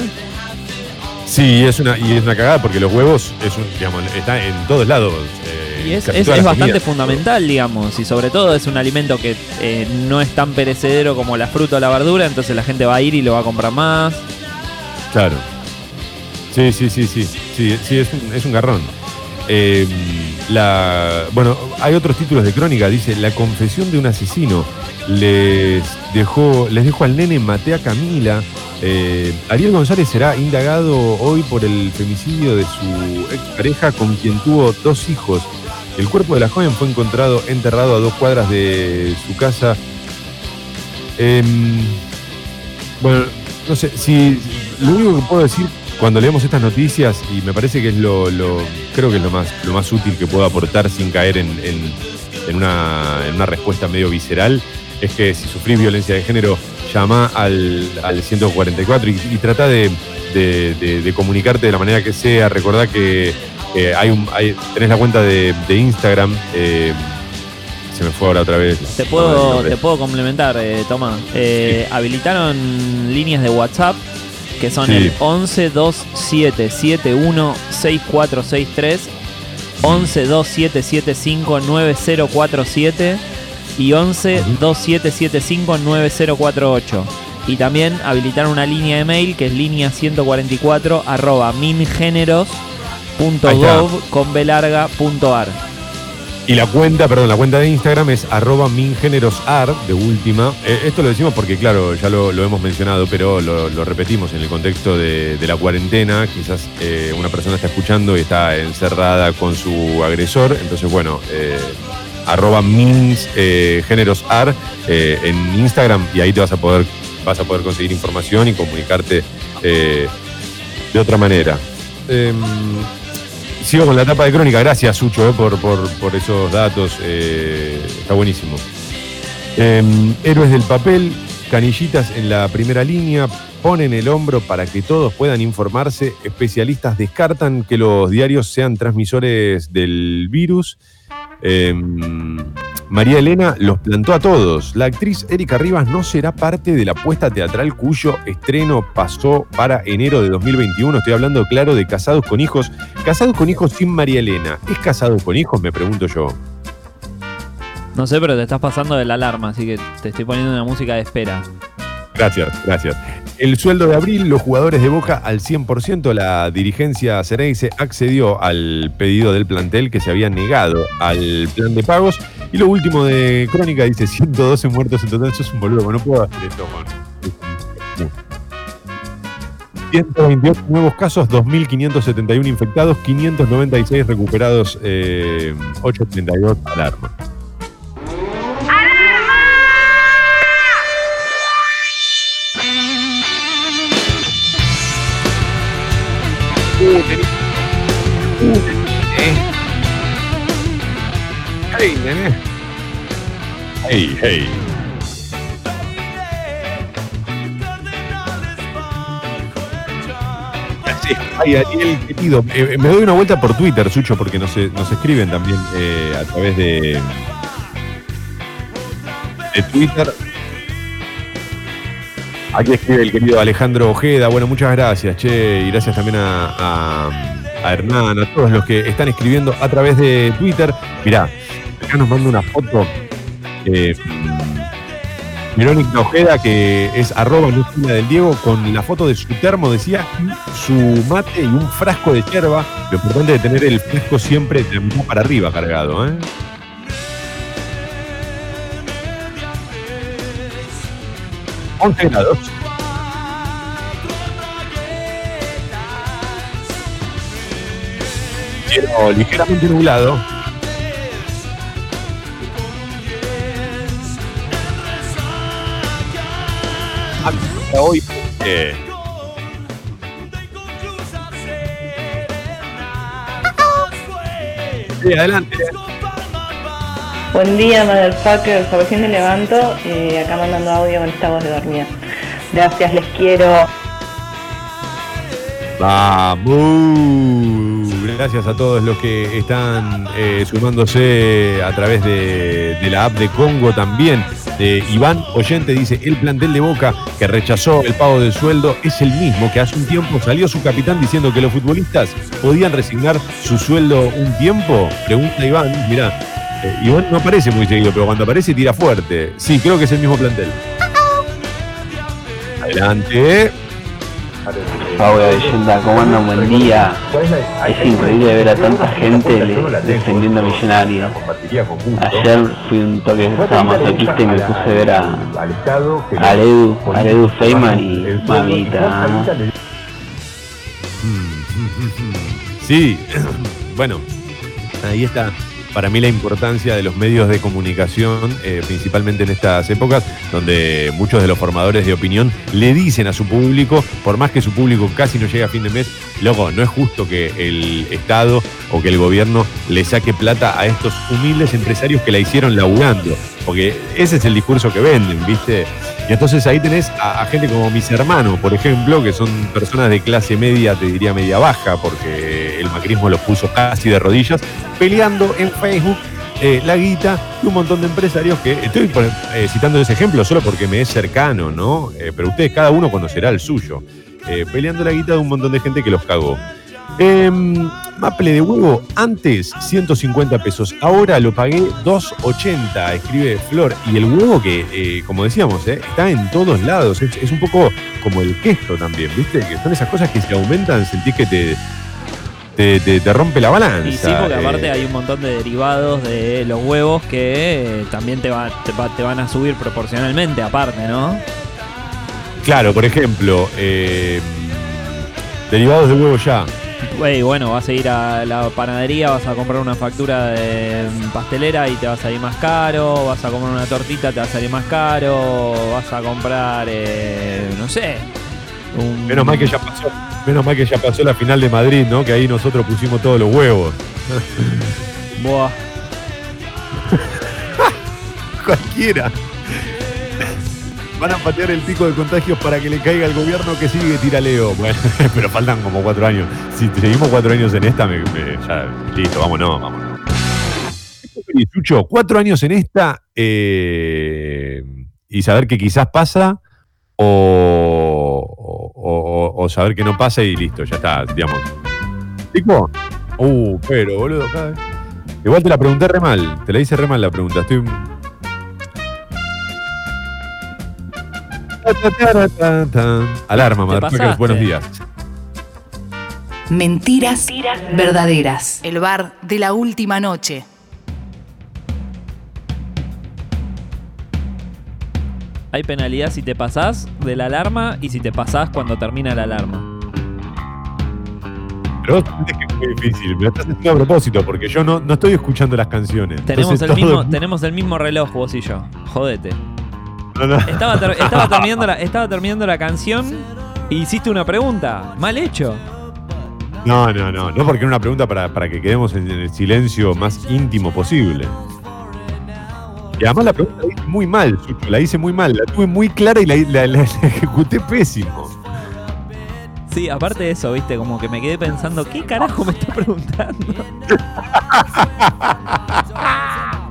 Sí, es una, y es una cagada porque los huevos es un, digamos, está en todos lados. eh, Y es, es- bastante comidas. fundamental, digamos, y sobre todo es un alimento que eh, no es tan perecedero como la fruta o la verdura, entonces la gente va a ir y lo va a comprar más. Claro. Sí, sí, sí, sí. Sí, sí es, un, es un garrón. Eh, la, bueno, hay otros títulos de crónica. Dice, la confesión de un asesino les dejó, les dejó al nene Matea Camila. Eh, Ariel González será indagado hoy por el femicidio de su expareja con quien tuvo dos hijos. El cuerpo de la joven fue encontrado enterrado a dos cuadras de su casa. Em, bueno, no sé, si lo único que puedo decir cuando leemos estas noticias, y me parece que es lo, lo- creo que es lo más, lo más útil que puedo aportar sin caer en, en- en una, en una respuesta medio visceral, es que si sufrís violencia de género, llama al, al 144 y, y trata de, de- de- de comunicarte de la manera que sea. Recordá que eh, hay un, hay- tenés la cuenta de, de Instagram. eh, se me fue ahora otra vez. Te puedo, te puedo complementar, eh, Tomás. Habilitaron líneas de WhatsApp que son Sí. el 11 27 71 6463, 11 2775 9047 y 11 2775 9048. Y también habilitaron una línea de mail que es línea 144 arroba mingeneros.gov con B larga punto ar. Y la cuenta, perdón, la cuenta de Instagram es arroba mingenerosar, de última. Eh, esto lo decimos porque, claro, ya lo, hemos mencionado, pero lo, repetimos en el contexto de, la cuarentena. Quizás eh, una persona está escuchando y está encerrada con su agresor. Entonces, bueno, eh, arroba mingenerosar eh, en Instagram y ahí te vas a poder, vas a poder conseguir información y comunicarte de otra manera. Em, Sigo con la etapa de crónica. Gracias, Sucho, eh, por, por- por esos datos. eh, está buenísimo. Em, héroes del papel, canillitas en la primera línea, ponen el hombro para que todos puedan informarse. Especialistas descartan que los diarios sean transmisores del virus. María Elena los plantó a todos. La actriz Erika Rivas no será parte de la apuesta teatral cuyo estreno pasó para enero de 2021. Estoy hablando, claro, de Casados con Hijos. Casados con Hijos sin María Elena. ¿Es Casados con Hijos? Me pregunto yo. No sé, pero te estás pasando de la alarma, así que te estoy poniendo una música de espera. Gracias, gracias. El sueldo de abril, los jugadores de Boca al 100%, la dirigencia Cerense accedió al pedido del plantel que se había negado al plan de pagos. Y lo último de Crónica dice 112 muertos en total. Eso es un boludo, no puedo hacer esto con... 128 nuevos casos, 2.571 infectados, 596 recuperados, eh, 832 alarma. Tení- uh, Hey. Hey, Ay, Ariel, querido, eh, me doy una vuelta por Twitter, Sucho, porque nos, eh, nos escriben también eh, a través de, de Twitter. Aquí escribe el querido Alejandro Ojeda. Bueno, muchas gracias, che, y gracias también a, a- a Hernán, a todos los que están escribiendo a través de Twitter. Mirá, acá nos manda una foto. Eh, Verónica Ojeda, que es arroba una del Diego, con la foto de su termo, decía, su mate y un frasco de hierba. Lo importante es tener el frasco siempre de para arriba cargado, ¿eh? Grados. Ligeramente nublado. Hasta hoy. eh, sí, adelante. Buen día, motherfuckers. Recién me levanto y acá mandando audio con esta voz de dormida. Gracias, les quiero. Vamos. Gracias a todos los que están eh, sumándose a través de, de la app de Congo también. De Iván Oyente dice, el plantel de Boca que rechazó el pago del sueldo es el mismo que hace un tiempo salió su capitán diciendo que los futbolistas podían resignar su sueldo un tiempo. Pregunta Iván, mirá, eh, Iván no aparece muy seguido, pero cuando aparece tira fuerte. Sí, creo que es el mismo plantel. Adelante. Paula Leyenda, ¿cómo andan? Buen día. Es increíble ver a tanta gente defendiendo Millonarios. Ayer fui un toque masoquista y me puse a ver a, a Edu, a Edu Feynman y mamita. Sí, bueno, ahí está para mí la importancia de los medios de comunicación, eh, principalmente en estas épocas, donde muchos de los formadores de opinión le dicen a su público, por más que su público casi no llegue a fin de mes, loco, no es justo que el Estado o que el gobierno le saque plata a estos humildes empresarios que la hicieron laburando, porque ese es el discurso que venden, ¿viste? Y entonces ahí tenés a, gente como mis hermanos, por ejemplo, que son personas de clase media, te diría media baja, porque el macrismo los puso casi de rodillas, peleando en Facebook eh, la guita de un montón de empresarios que estoy eh, citando ese ejemplo solo porque me es cercano, ¿no? Eh, pero ustedes, cada uno conocerá el suyo. Peleando la guita de un montón de gente que los cagó. Em, Maple de huevo, antes 150 pesos, ahora lo pagué 2.80, escribe Flor. Y el huevo que, eh, como decíamos, eh, está en todos lados. Es, es un poco como el queso también, ¿viste? Que son esas cosas que si aumentan sentís que te, te, te- te rompe la balanza. Y sí, porque eh. aparte hay un montón de derivados de los huevos que eh, también te, va- te, va- te van a subir proporcionalmente, aparte, ¿no? Claro, por ejemplo, eh, derivados de huevo ya. Güey, bueno, vas a ir a la panadería, vas a comprar una factura de pastelera y te va a salir más caro, vas a comprar una tortita, te va a salir más caro, vas a comprar, eh, no sé, un... Menos mal que ya pasó. Menos mal que ya pasó la final de Madrid, ¿no? Que ahí nosotros pusimos todos los huevos. Buah. Cualquiera. Van a patear el pico de contagios para que le caiga al gobierno que sigue tiraleo. Bueno, pero faltan como cuatro años. Si seguimos cuatro años en esta, me, me- ya, listo, vámonos, vámonos. Sucho? ¿Cuatro años en esta eh, y saber que quizás pasa? O, o- o- saber que no pasa y listo, ya está, digamos. ¿Tipo? Uh, pero, boludo, cada Igual te la pregunté re mal, te la hice re mal la pregunta. Estoy. Alarma, motherfuckers, buenos días. Mentiras verdaderas. El bar de la última noche. Hay penalidad si te pasás de la alarma y si te pasás cuando termina la alarma. Pero vos entendés que es muy difícil, me lo estás haciendo a propósito, porque yo no, no estoy escuchando las canciones. Tenemos Entonces, el, todo- mismo, tenemos el mismo reloj, vos y yo. Jodete. No, no. Estaba, ter- estaba, terminando, la, estaba terminando la canción y hiciste una pregunta. Mal hecho. No, no, no, no, porque era una pregunta para, para que quedemos en el silencio más íntimo posible. Y además la pregunta la hice muy mal, la hice muy mal, la tuve muy clara y la, la- la- la ejecuté pésimo. Sí, aparte de eso, viste, como que me quedé pensando, ¿qué carajo me está preguntando?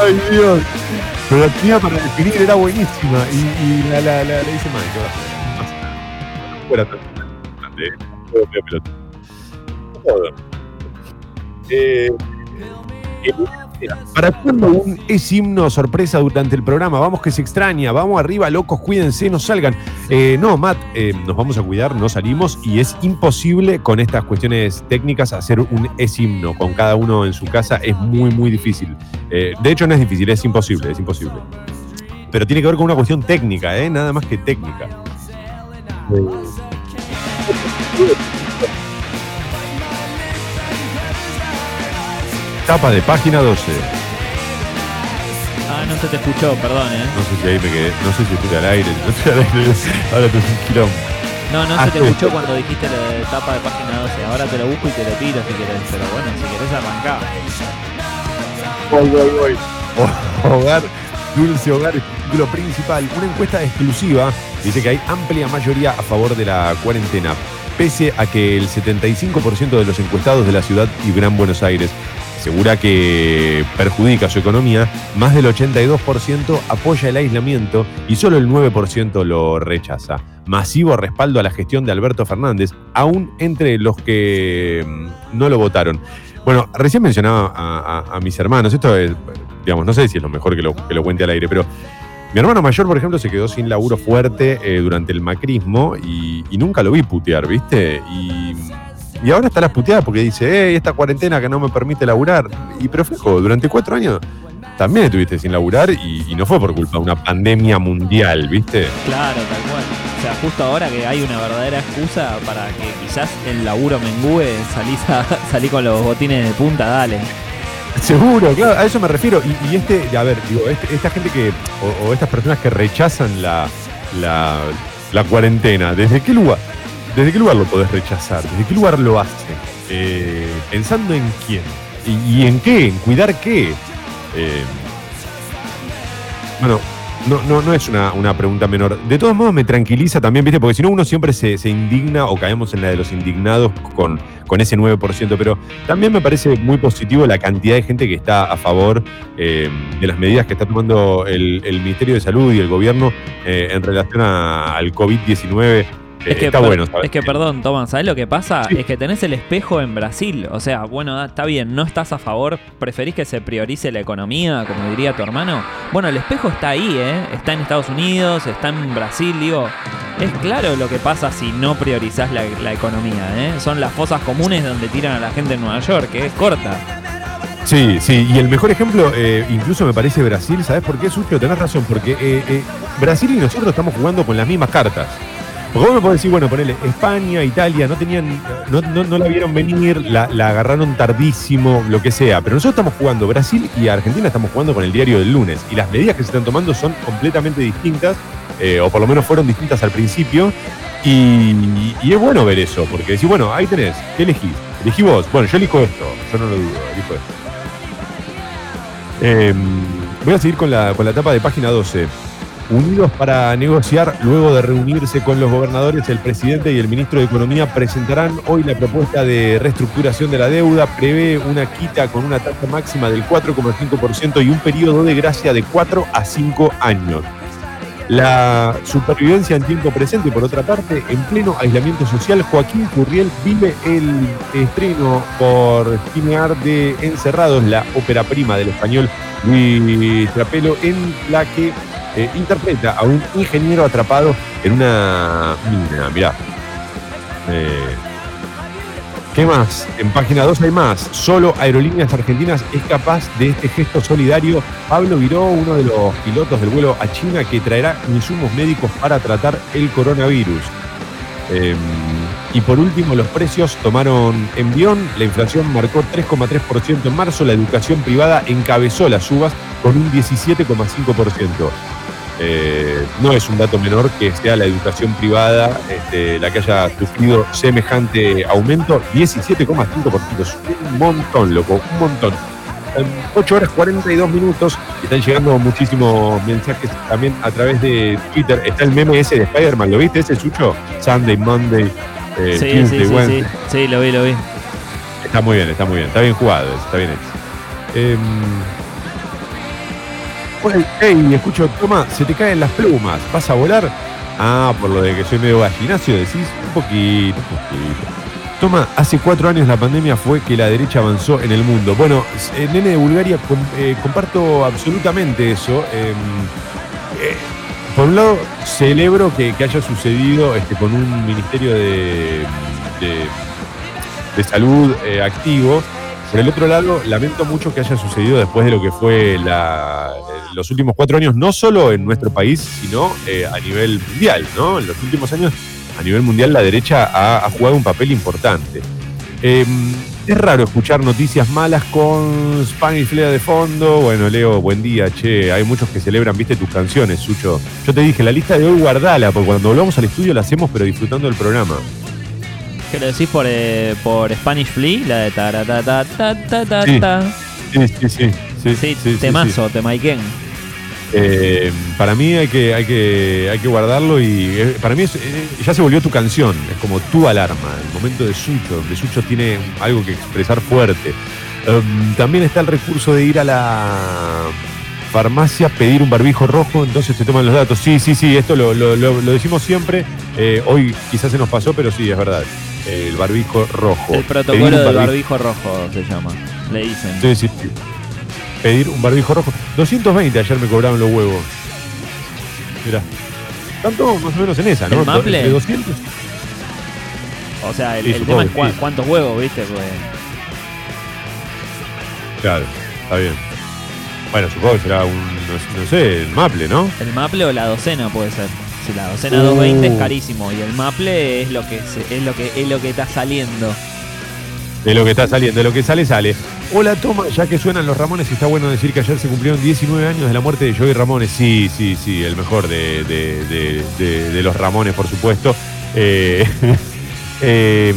Ay, Dios. Pero la tenía para definir, era buenísima. Y, y la, la, la, la hice mal. fuera tan ¿Para cuándo un es himno sorpresa durante el programa? Vamos que se extraña, vamos arriba, locos, cuídense, no salgan. Eh, no, Matt, eh, nos vamos a cuidar, no salimos y es imposible con estas cuestiones técnicas hacer un es himno con cada uno en su casa, es muy, muy difícil. Eh, de hecho, no es difícil, es imposible, es imposible. Pero tiene que ver con una cuestión técnica, ¿eh? nada más que técnica. Tapa de página 12. Ah, no se te escuchó, perdón, eh. No sé si ahí me quedé, no sé si estoy al aire, no estoy al aire, ahora tengo un quilombo. No, no Ah, se te sí. escuchó cuando dijiste la etapa de página 12. Ahora te lo busco y te lo tiro si querés. Pero bueno, si querés arrancar. Voy, voy, voy. Hogar, dulce hogar, título principal. Una encuesta exclusiva dice que hay amplia mayoría a favor de la cuarentena, pese a que el 75% de los encuestados de la ciudad y Gran Buenos Aires asegura que perjudica su economía, más del 82% apoya el aislamiento y solo el 9% lo rechaza. Masivo respaldo a la gestión de Alberto Fernández, aún entre los que mm, no lo votaron. Bueno, recién mencionaba a, mis hermanos, esto es, digamos, no sé si es lo mejor que lo, que lo cuente al aire, pero mi hermano mayor, por ejemplo, se quedó sin laburo fuerte eh, durante el macrismo y, y nunca lo vi putear, ¿viste? Y, y ahora está las puteadas porque dice, eh, esta cuarentena que no me permite laburar. Y pero flejo, durante cuatro años también estuviste sin laburar y, y no fue por culpa de una pandemia mundial, ¿viste? Claro, tal cual. O sea, justo ahora que hay una verdadera excusa para que quizás el laburo mengüe, salís a, salí con los botines de punta, dale. Seguro, claro, a eso me refiero. Y, y este, a ver, digo, este- esta gente que, o, o estas personas que rechazan la, la, la cuarentena, ¿desde qué lugar? ¿Desde qué lugar lo podés rechazar? ¿Desde qué lugar lo hacen? Eh, pensando en quién. ¿Y, en qué? ¿En cuidar qué? Eh, bueno, no, no, no es una, una pregunta menor. De todos modos me tranquiliza también, ¿viste? Porque si no uno siempre se, se indigna o caemos en la de los indignados con, con ese 9%, pero también me parece muy positivo la cantidad de gente que está a favor eh, de las medidas que está tomando el, el Ministerio de Salud y el gobierno en relación a- al COVID-19. Eh, Es que, está per- bueno, ¿sabes? es que perdón, Tomás, ¿sabes lo que pasa? Es que tenés el espejo en Brasil. O sea, bueno, está bien, no estás a favor, preferís que se priorice la economía, como diría tu hermano. Bueno, el espejo está ahí, ¿eh? Está en Estados Unidos, está en Brasil, digo. Es claro lo que pasa si no priorizás la, la economía, ¿eh? Son las fosas comunes donde tiran a la gente en Nueva York, que es corta. Sí, sí, y el mejor ejemplo eh, incluso me parece Brasil, ¿sabes por qué, Sucio? Tenés razón, porque eh, eh, Brasil y nosotros estamos jugando con las mismas cartas. Porque vos me podés decir, bueno, ponele, España, Italia, no tenían, no, no, no la vieron venir, la, la agarraron tardísimo, lo que sea. Pero nosotros estamos jugando, Brasil y Argentina estamos jugando con el diario del lunes. Y las medidas que se están tomando son completamente distintas, eh, o por lo menos fueron distintas al principio. Y, y es bueno ver eso, porque decís, bueno, ahí tenés, ¿qué elegís? Elegí vos. Bueno, yo elijo esto, yo no lo dudo, elijo esto. Eh, voy a seguir con la, con la etapa de página 12. Unidos para negociar, luego de reunirse con los gobernadores, el presidente y el ministro de Economía presentarán hoy la propuesta de reestructuración de la deuda. Prevé una quita con una tasa máxima del 4,5% y un periodo de gracia de 4 a 5 años. La supervivencia en tiempo presente, por otra parte, en pleno aislamiento social, Joaquín Curriel vive el estreno por cinear de Encerrados, la ópera prima del español Luis Trapelo, en la que eh, interpreta a un ingeniero atrapado en una mina. Mirá. Eh, ¿Qué más? En página 2 hay más. Solo Aerolíneas Argentinas es capaz de este gesto solidario. Pablo Viró, uno de los pilotos del vuelo a China que traerá insumos médicos para tratar el coronavirus. Eh, y por último, los precios tomaron envión. La inflación marcó 3,3% en marzo. La educación privada encabezó las subas con un 17,5%. Eh, no es un dato menor que sea la educación privada este, la que haya sufrido semejante aumento, 17,5%. Es un montón, loco, un montón. En 8 horas 42 minutos están llegando muchísimos mensajes también a través de Twitter. Está el meme ese de Spider-Man, ¿lo viste ese sucho? Sunday, Monday, eh, Sí, Tuesday, sí, sí, Wednesday. sí. Sí, lo vi, lo vi. Está muy bien, está muy bien. Está bien jugado, está bien hecho. Em, bueno, hey, escucho, toma, se te caen las plumas. ¿Vas a volar? Ah, por lo de que soy medio gallinacio, decís un poquito, un poquito. Toma, hace cuatro años la pandemia fue que la derecha avanzó en el mundo. Bueno, eh, nene de Bulgaria, com- eh, comparto absolutamente eso. Em, eh, por un lado, celebro que, haya sucedido este, con un ministerio de, de- salud eh, activo. Por el otro lado, lamento mucho que haya sucedido después de lo que fue la- eh, los últimos cuatro años, no solo en nuestro país, sino eh, a nivel mundial. ¿no? En los últimos años, a nivel mundial, la derecha ha, ha jugado un papel importante. Eh, es raro escuchar noticias malas con Spanish Flea de fondo. Bueno, Leo, buen día, che. Hay muchos que celebran, viste, tus canciones, Sucho. Yo te dije, la lista de hoy guardala, porque cuando volvamos al estudio la hacemos, pero disfrutando del programa. ¿Qué lo decís por, eh, por Spanish Flea? La de ta ta ta ta ta ta Sí. Sí, sí, sí. Sí, Sí, sí, temazo, temaiken. Eh, para mí hay que, hay que, hay que guardarlo y eh, para mí es, eh, ya se volvió tu canción, es como tu alarma, el momento de Sucho, donde Sucho tiene algo que expresar fuerte. Um, también está el recurso de ir a la farmacia, pedir un barbijo rojo, entonces te toman los datos. Sí, sí, sí, esto lo, lo- lo- lo decimos siempre, hoy quizás se nos pasó, pero sí, es verdad. El barbijo rojo. El protocolo del barbijo- barbijo rojo se llama. Le dicen. Sí, sí, sí. Pedir un barbijo rojo. 220 ayer me cobraron los huevos. Mirá. Todos más o menos en esa, ¿no? ¿El Maple? Entre 200. O sea, el, Sí, el tema es sí. cuántos huevos, ¿viste? Pues, Claro, está bien. Bueno, supongo que será un, no, no sé, el Maple, ¿no? el maple o la docena puede ser. Si la docena Uh. 220 es carísimo y el maple es lo que se- es lo que es lo que está saliendo. De lo que está saliendo, de lo que sale, sale. Hola, toma, ya que suenan los Ramones, está bueno decir que ayer se cumplieron 19 años de la muerte de Joey Ramones. Sí, sí, sí, el mejor de, de- de- los Ramones, por supuesto. Eh, eh,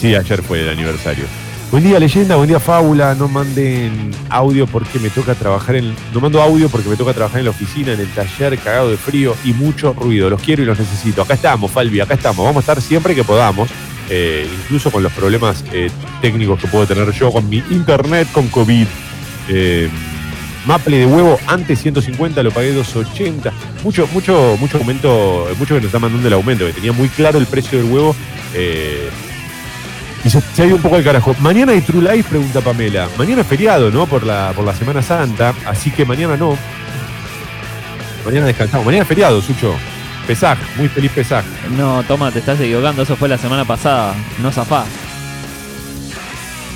sí, ayer fue el aniversario. Buen día, leyenda, buen día, fábula. No manden audio porque me toca trabajar en. No mando audio porque me toca trabajar en la oficina, en el taller, cagado de frío y mucho ruido. Los quiero y los necesito. Acá estamos, Falvi, acá estamos. Vamos a estar siempre que podamos. Eh, incluso con los problemas eh, técnicos que puedo tener yo con mi internet con COVID. Eh, Maple de huevo antes 150, lo pagué 280. Mucho, mucho, mucho aumento, mucho que nos está mandando el aumento, que tenía muy claro el precio del huevo. y se, se ha ido un poco al carajo. Mañana hay True Life, pregunta Pamela. Mañana es feriado, ¿no? Por la, por la Semana Santa, así que mañana no. Mañana descansamos. Mañana es feriado, Sucho. Pesaj, muy feliz Pesaj. No, toma, te estás equivocando, eso fue la semana pasada, no zafá.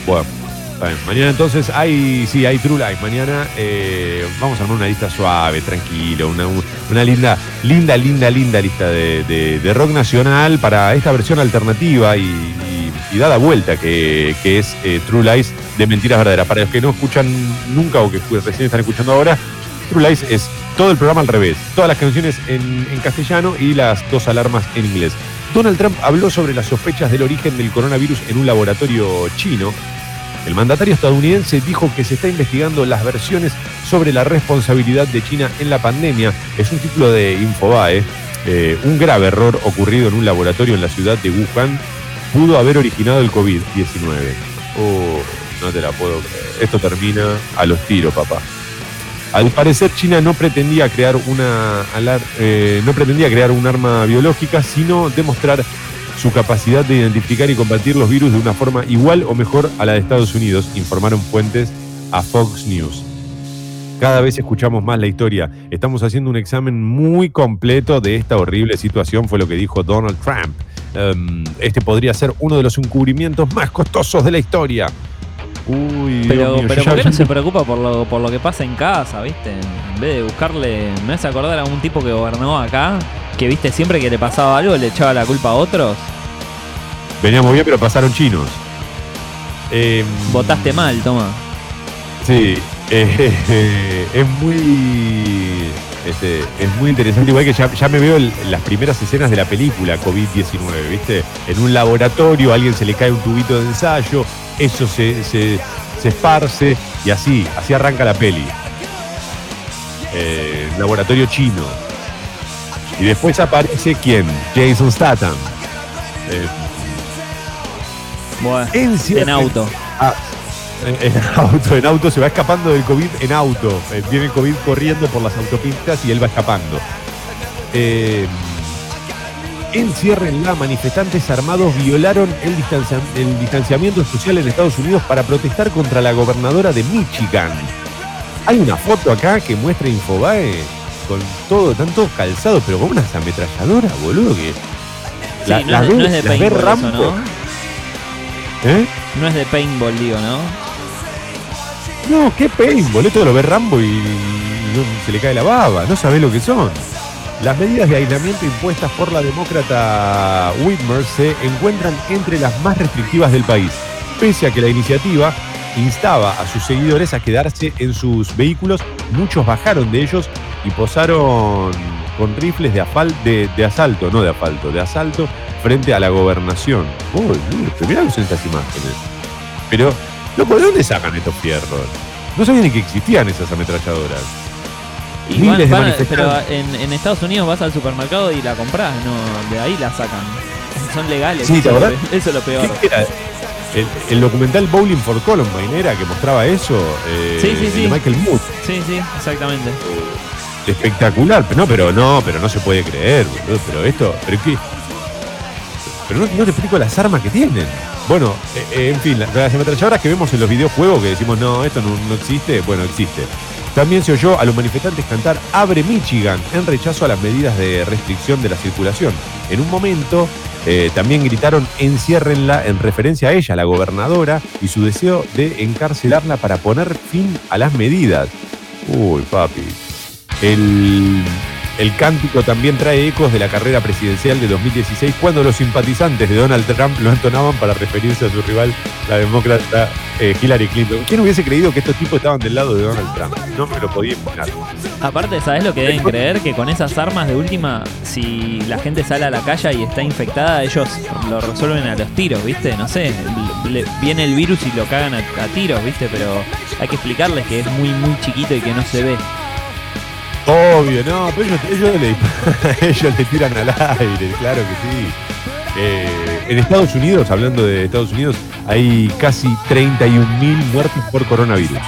Bueno, está bien. Mañana entonces hay, sí, hay True Life. Mañana eh, vamos a armar una lista suave, tranquilo, una, una linda, linda, linda, linda lista de, de- de rock nacional para esta versión alternativa y, y- y dada vuelta que, que es eh, True Lies de Mentiras Verdaderas. Para los que no escuchan nunca o que recién están escuchando ahora, True Lies es todo el programa al revés. Todas las canciones en, castellano y las dos alarmas en inglés. Donald Trump habló sobre las sospechas del origen del coronavirus en un laboratorio chino. El mandatario estadounidense dijo que se está investigando las versiones sobre la responsabilidad de China en la pandemia. Es un título de Infobae. Eh, un grave error ocurrido en un laboratorio en la ciudad de Wuhan pudo haber originado el COVID-19. Oh, no te la puedo creer. Esto termina a los tiros, papá. Al parecer China no pretendía crear una eh, no pretendía crear un arma biológica, sino demostrar su capacidad de identificar y combatir los virus de una forma igual o mejor a la de Estados Unidos, informaron fuentes a Fox News. Cada vez escuchamos más la historia. Estamos haciendo un examen muy completo de esta horrible situación, fue lo que dijo Donald Trump. Um, este podría ser uno de los encubrimientos más costosos de la historia. Uy, Pero, Dios mío, pero ¿por qué no se preocupa por lo, por lo que pasa en casa, viste? En vez de buscarle. Me hace acordar a un tipo que gobernó acá, que viste siempre que le pasaba algo le echaba la culpa a otros. Veníamos bien, pero pasaron chinos. Eh, Votaste mal, toma. Sí, eh, es muy este, es muy interesante, igual que ya, ya me veo el- las primeras escenas de la película COVID-19, ¿viste? En un laboratorio, a alguien se le cae un tubito de ensayo, eso se, se- se esparce y así, así arranca la peli. Eh, laboratorio chino. Y después aparece quién? Jason Statham. Eh, Bueno, en, en auto. Ah, en, en auto, en auto, se va escapando del COVID en auto. Eh, viene el COVID corriendo por las autopistas y él va escapando. Eh, enciérrenla, manifestantes armados violaron el, distancia- el distanciamiento social en Estados Unidos para protestar contra la gobernadora de Michigan. Hay una foto acá que muestra Infobae con todo, están todos calzados, pero con unas ametralladoras, boludo, que. Sí, la- no, las es, ve- no es de paintball eso. ¿no? ¿Eh? No es de paintball, digo, ¿no? No, qué paintball, esto lo ve Rambo y no, se le cae la baba, no sabe lo que son. Las medidas de aislamiento impuestas por la demócrata Whitmer se encuentran entre las más restrictivas del país, pese a que la iniciativa instaba a sus seguidores a quedarse en sus vehículos, muchos bajaron de ellos y posaron con rifles de, de, asalto, no de asfalto, de asalto frente a la gobernación. Uy, uy, mirá estas imágenes. Pero, ¿de dónde sacan estos fierros? No sabía ni que existían esas ametralladoras. Y Miles van- de van- pero en, en Estados Unidos vas al supermercado y la compras, no, de ahí la sacan. Son legales. Sí, ¿te eso, es eso es lo peor. El, el documental Bowling for Columbine era que mostraba eso. eh, Sí, sí, sí. de Michael Moore. Sí, sí, exactamente. Espectacular. Pero no, pero no, pero no se puede creer, boludo. Pero esto, pero qué. Pero no, no te explico las armas que tienen. Bueno, eh, eh, en fin, las, las ametralladoras que vemos en los videojuegos que decimos, no, esto no, no existe, bueno, existe. También se oyó a los manifestantes cantar Abre Michigan en rechazo a las medidas de restricción de la circulación. En un momento eh, también gritaron enciérrenla en referencia a ella, la gobernadora, y su deseo de encarcelarla para poner fin a las medidas. Uy, papi. El, el cántico también trae ecos de la carrera presidencial de 2016 cuando los simpatizantes de Donald Trump lo entonaban para referirse a su rival, la demócrata eh, Hillary Clinton. ¿Quién hubiese creído que estos tipos estaban del lado de Donald Trump? No me lo podía imaginar. Aparte, ¿sabes lo que deben creer? Que con esas armas de última, si la gente sale a la calle y está infectada, ellos lo resuelven a los tiros, ¿viste? No sé, le- viene el virus y lo cagan a, a tiros, ¿viste? Pero hay que explicarles que es muy, muy chiquito y que no se ve. Obvio, no, pero ellos, ellos le, tiran al aire, claro que sí. Eh, en Estados Unidos, hablando de Estados Unidos, hay casi 31.000 muertos por coronavirus.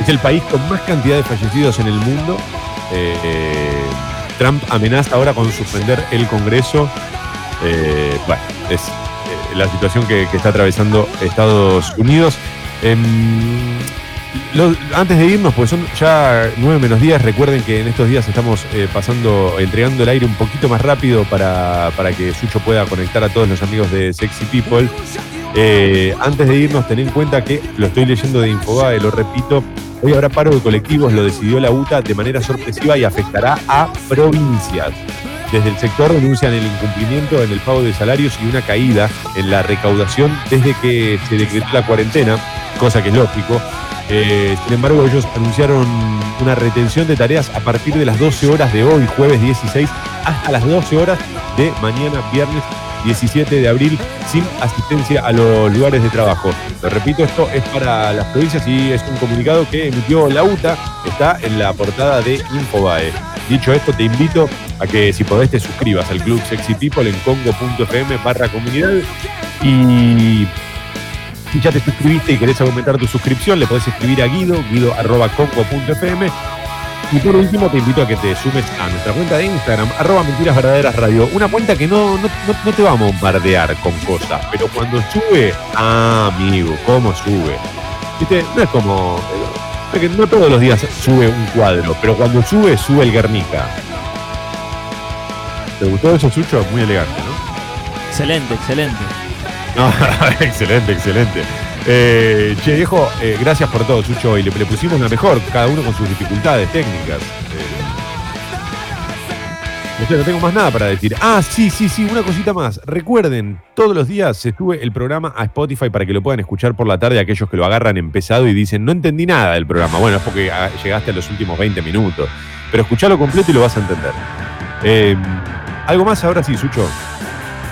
Es el país con más cantidad de fallecidos en el mundo. Eh, eh, Trump amenaza ahora con suspender el Congreso. Bueno, es la situación que, que está atravesando Estados Unidos. Antes de irnos, pues son ya nueve menos días, recuerden que en estos días estamos eh, pasando, entregando el aire un poquito más rápido para, para que Sucho pueda conectar a todos los amigos de Sexy People. Eh, antes de irnos, ten en cuenta que lo estoy leyendo de Infobae, lo repito, hoy habrá paro de colectivos, lo decidió la UTA de manera sorpresiva y afectará a provincias. Desde el sector denuncian el incumplimiento en el pago de salarios y una caída en la recaudación desde que se decretó la cuarentena, cosa que es lógico. Eh, sin embargo, ellos anunciaron una retención de tareas a partir de las 12 horas de hoy, jueves 16, hasta las 12 horas de mañana, viernes 17 de abril sin asistencia a los lugares de trabajo. Lo repito, esto es para las provincias y es un comunicado que emitió la UTA, está en la portada de Infobae. Dicho esto, te invito a que si podés te suscribas al Club Sexy People en congo.fm barra comunidad y si ya te suscribiste y querés aumentar tu suscripción, le podés escribir a Guido, guido.congo.fm. Y por último, te invito a que te sumes a nuestra cuenta de Instagram, arroba mentiras verdaderas radio. Una cuenta que no, no, no- te va a bombardear con cosas, pero cuando sube, ah, amigo, ¿cómo sube? Viste, no es como. es que no todos los días sube un cuadro, pero cuando sube, sube el Guernica. ¿Te gustó eso, Sucho? Muy elegante, ¿no? Excelente, excelente. No, excelente, excelente. Eh, che, viejo, eh, gracias por todo, Sucho. Y le, le pusimos la mejor, cada uno con sus dificultades técnicas. Eh, no tengo más nada para decir. Ah, sí, sí, sí, una cosita más. Recuerden, todos los días se sube el programa a Spotify para que lo puedan escuchar por la tarde aquellos que lo agarran empezado y dicen, no entendí nada del programa. Bueno, es porque ah, llegaste a los últimos 20 minutos. Pero escuchalo completo y lo vas a entender. ¿Algo más ahora sí, Sucho?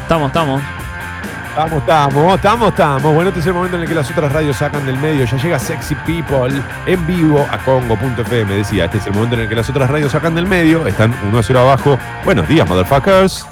Estamos, estamos. Estamos, estamos, estamos, estamos. Bueno, este es el momento en el que las otras radios sacan del medio. Ya llega Sexy People en vivo a Congo.fm. Decía, este es el momento en el que las otras radios sacan del medio. Están 1 a 0 abajo. Buenos días, motherfuckers.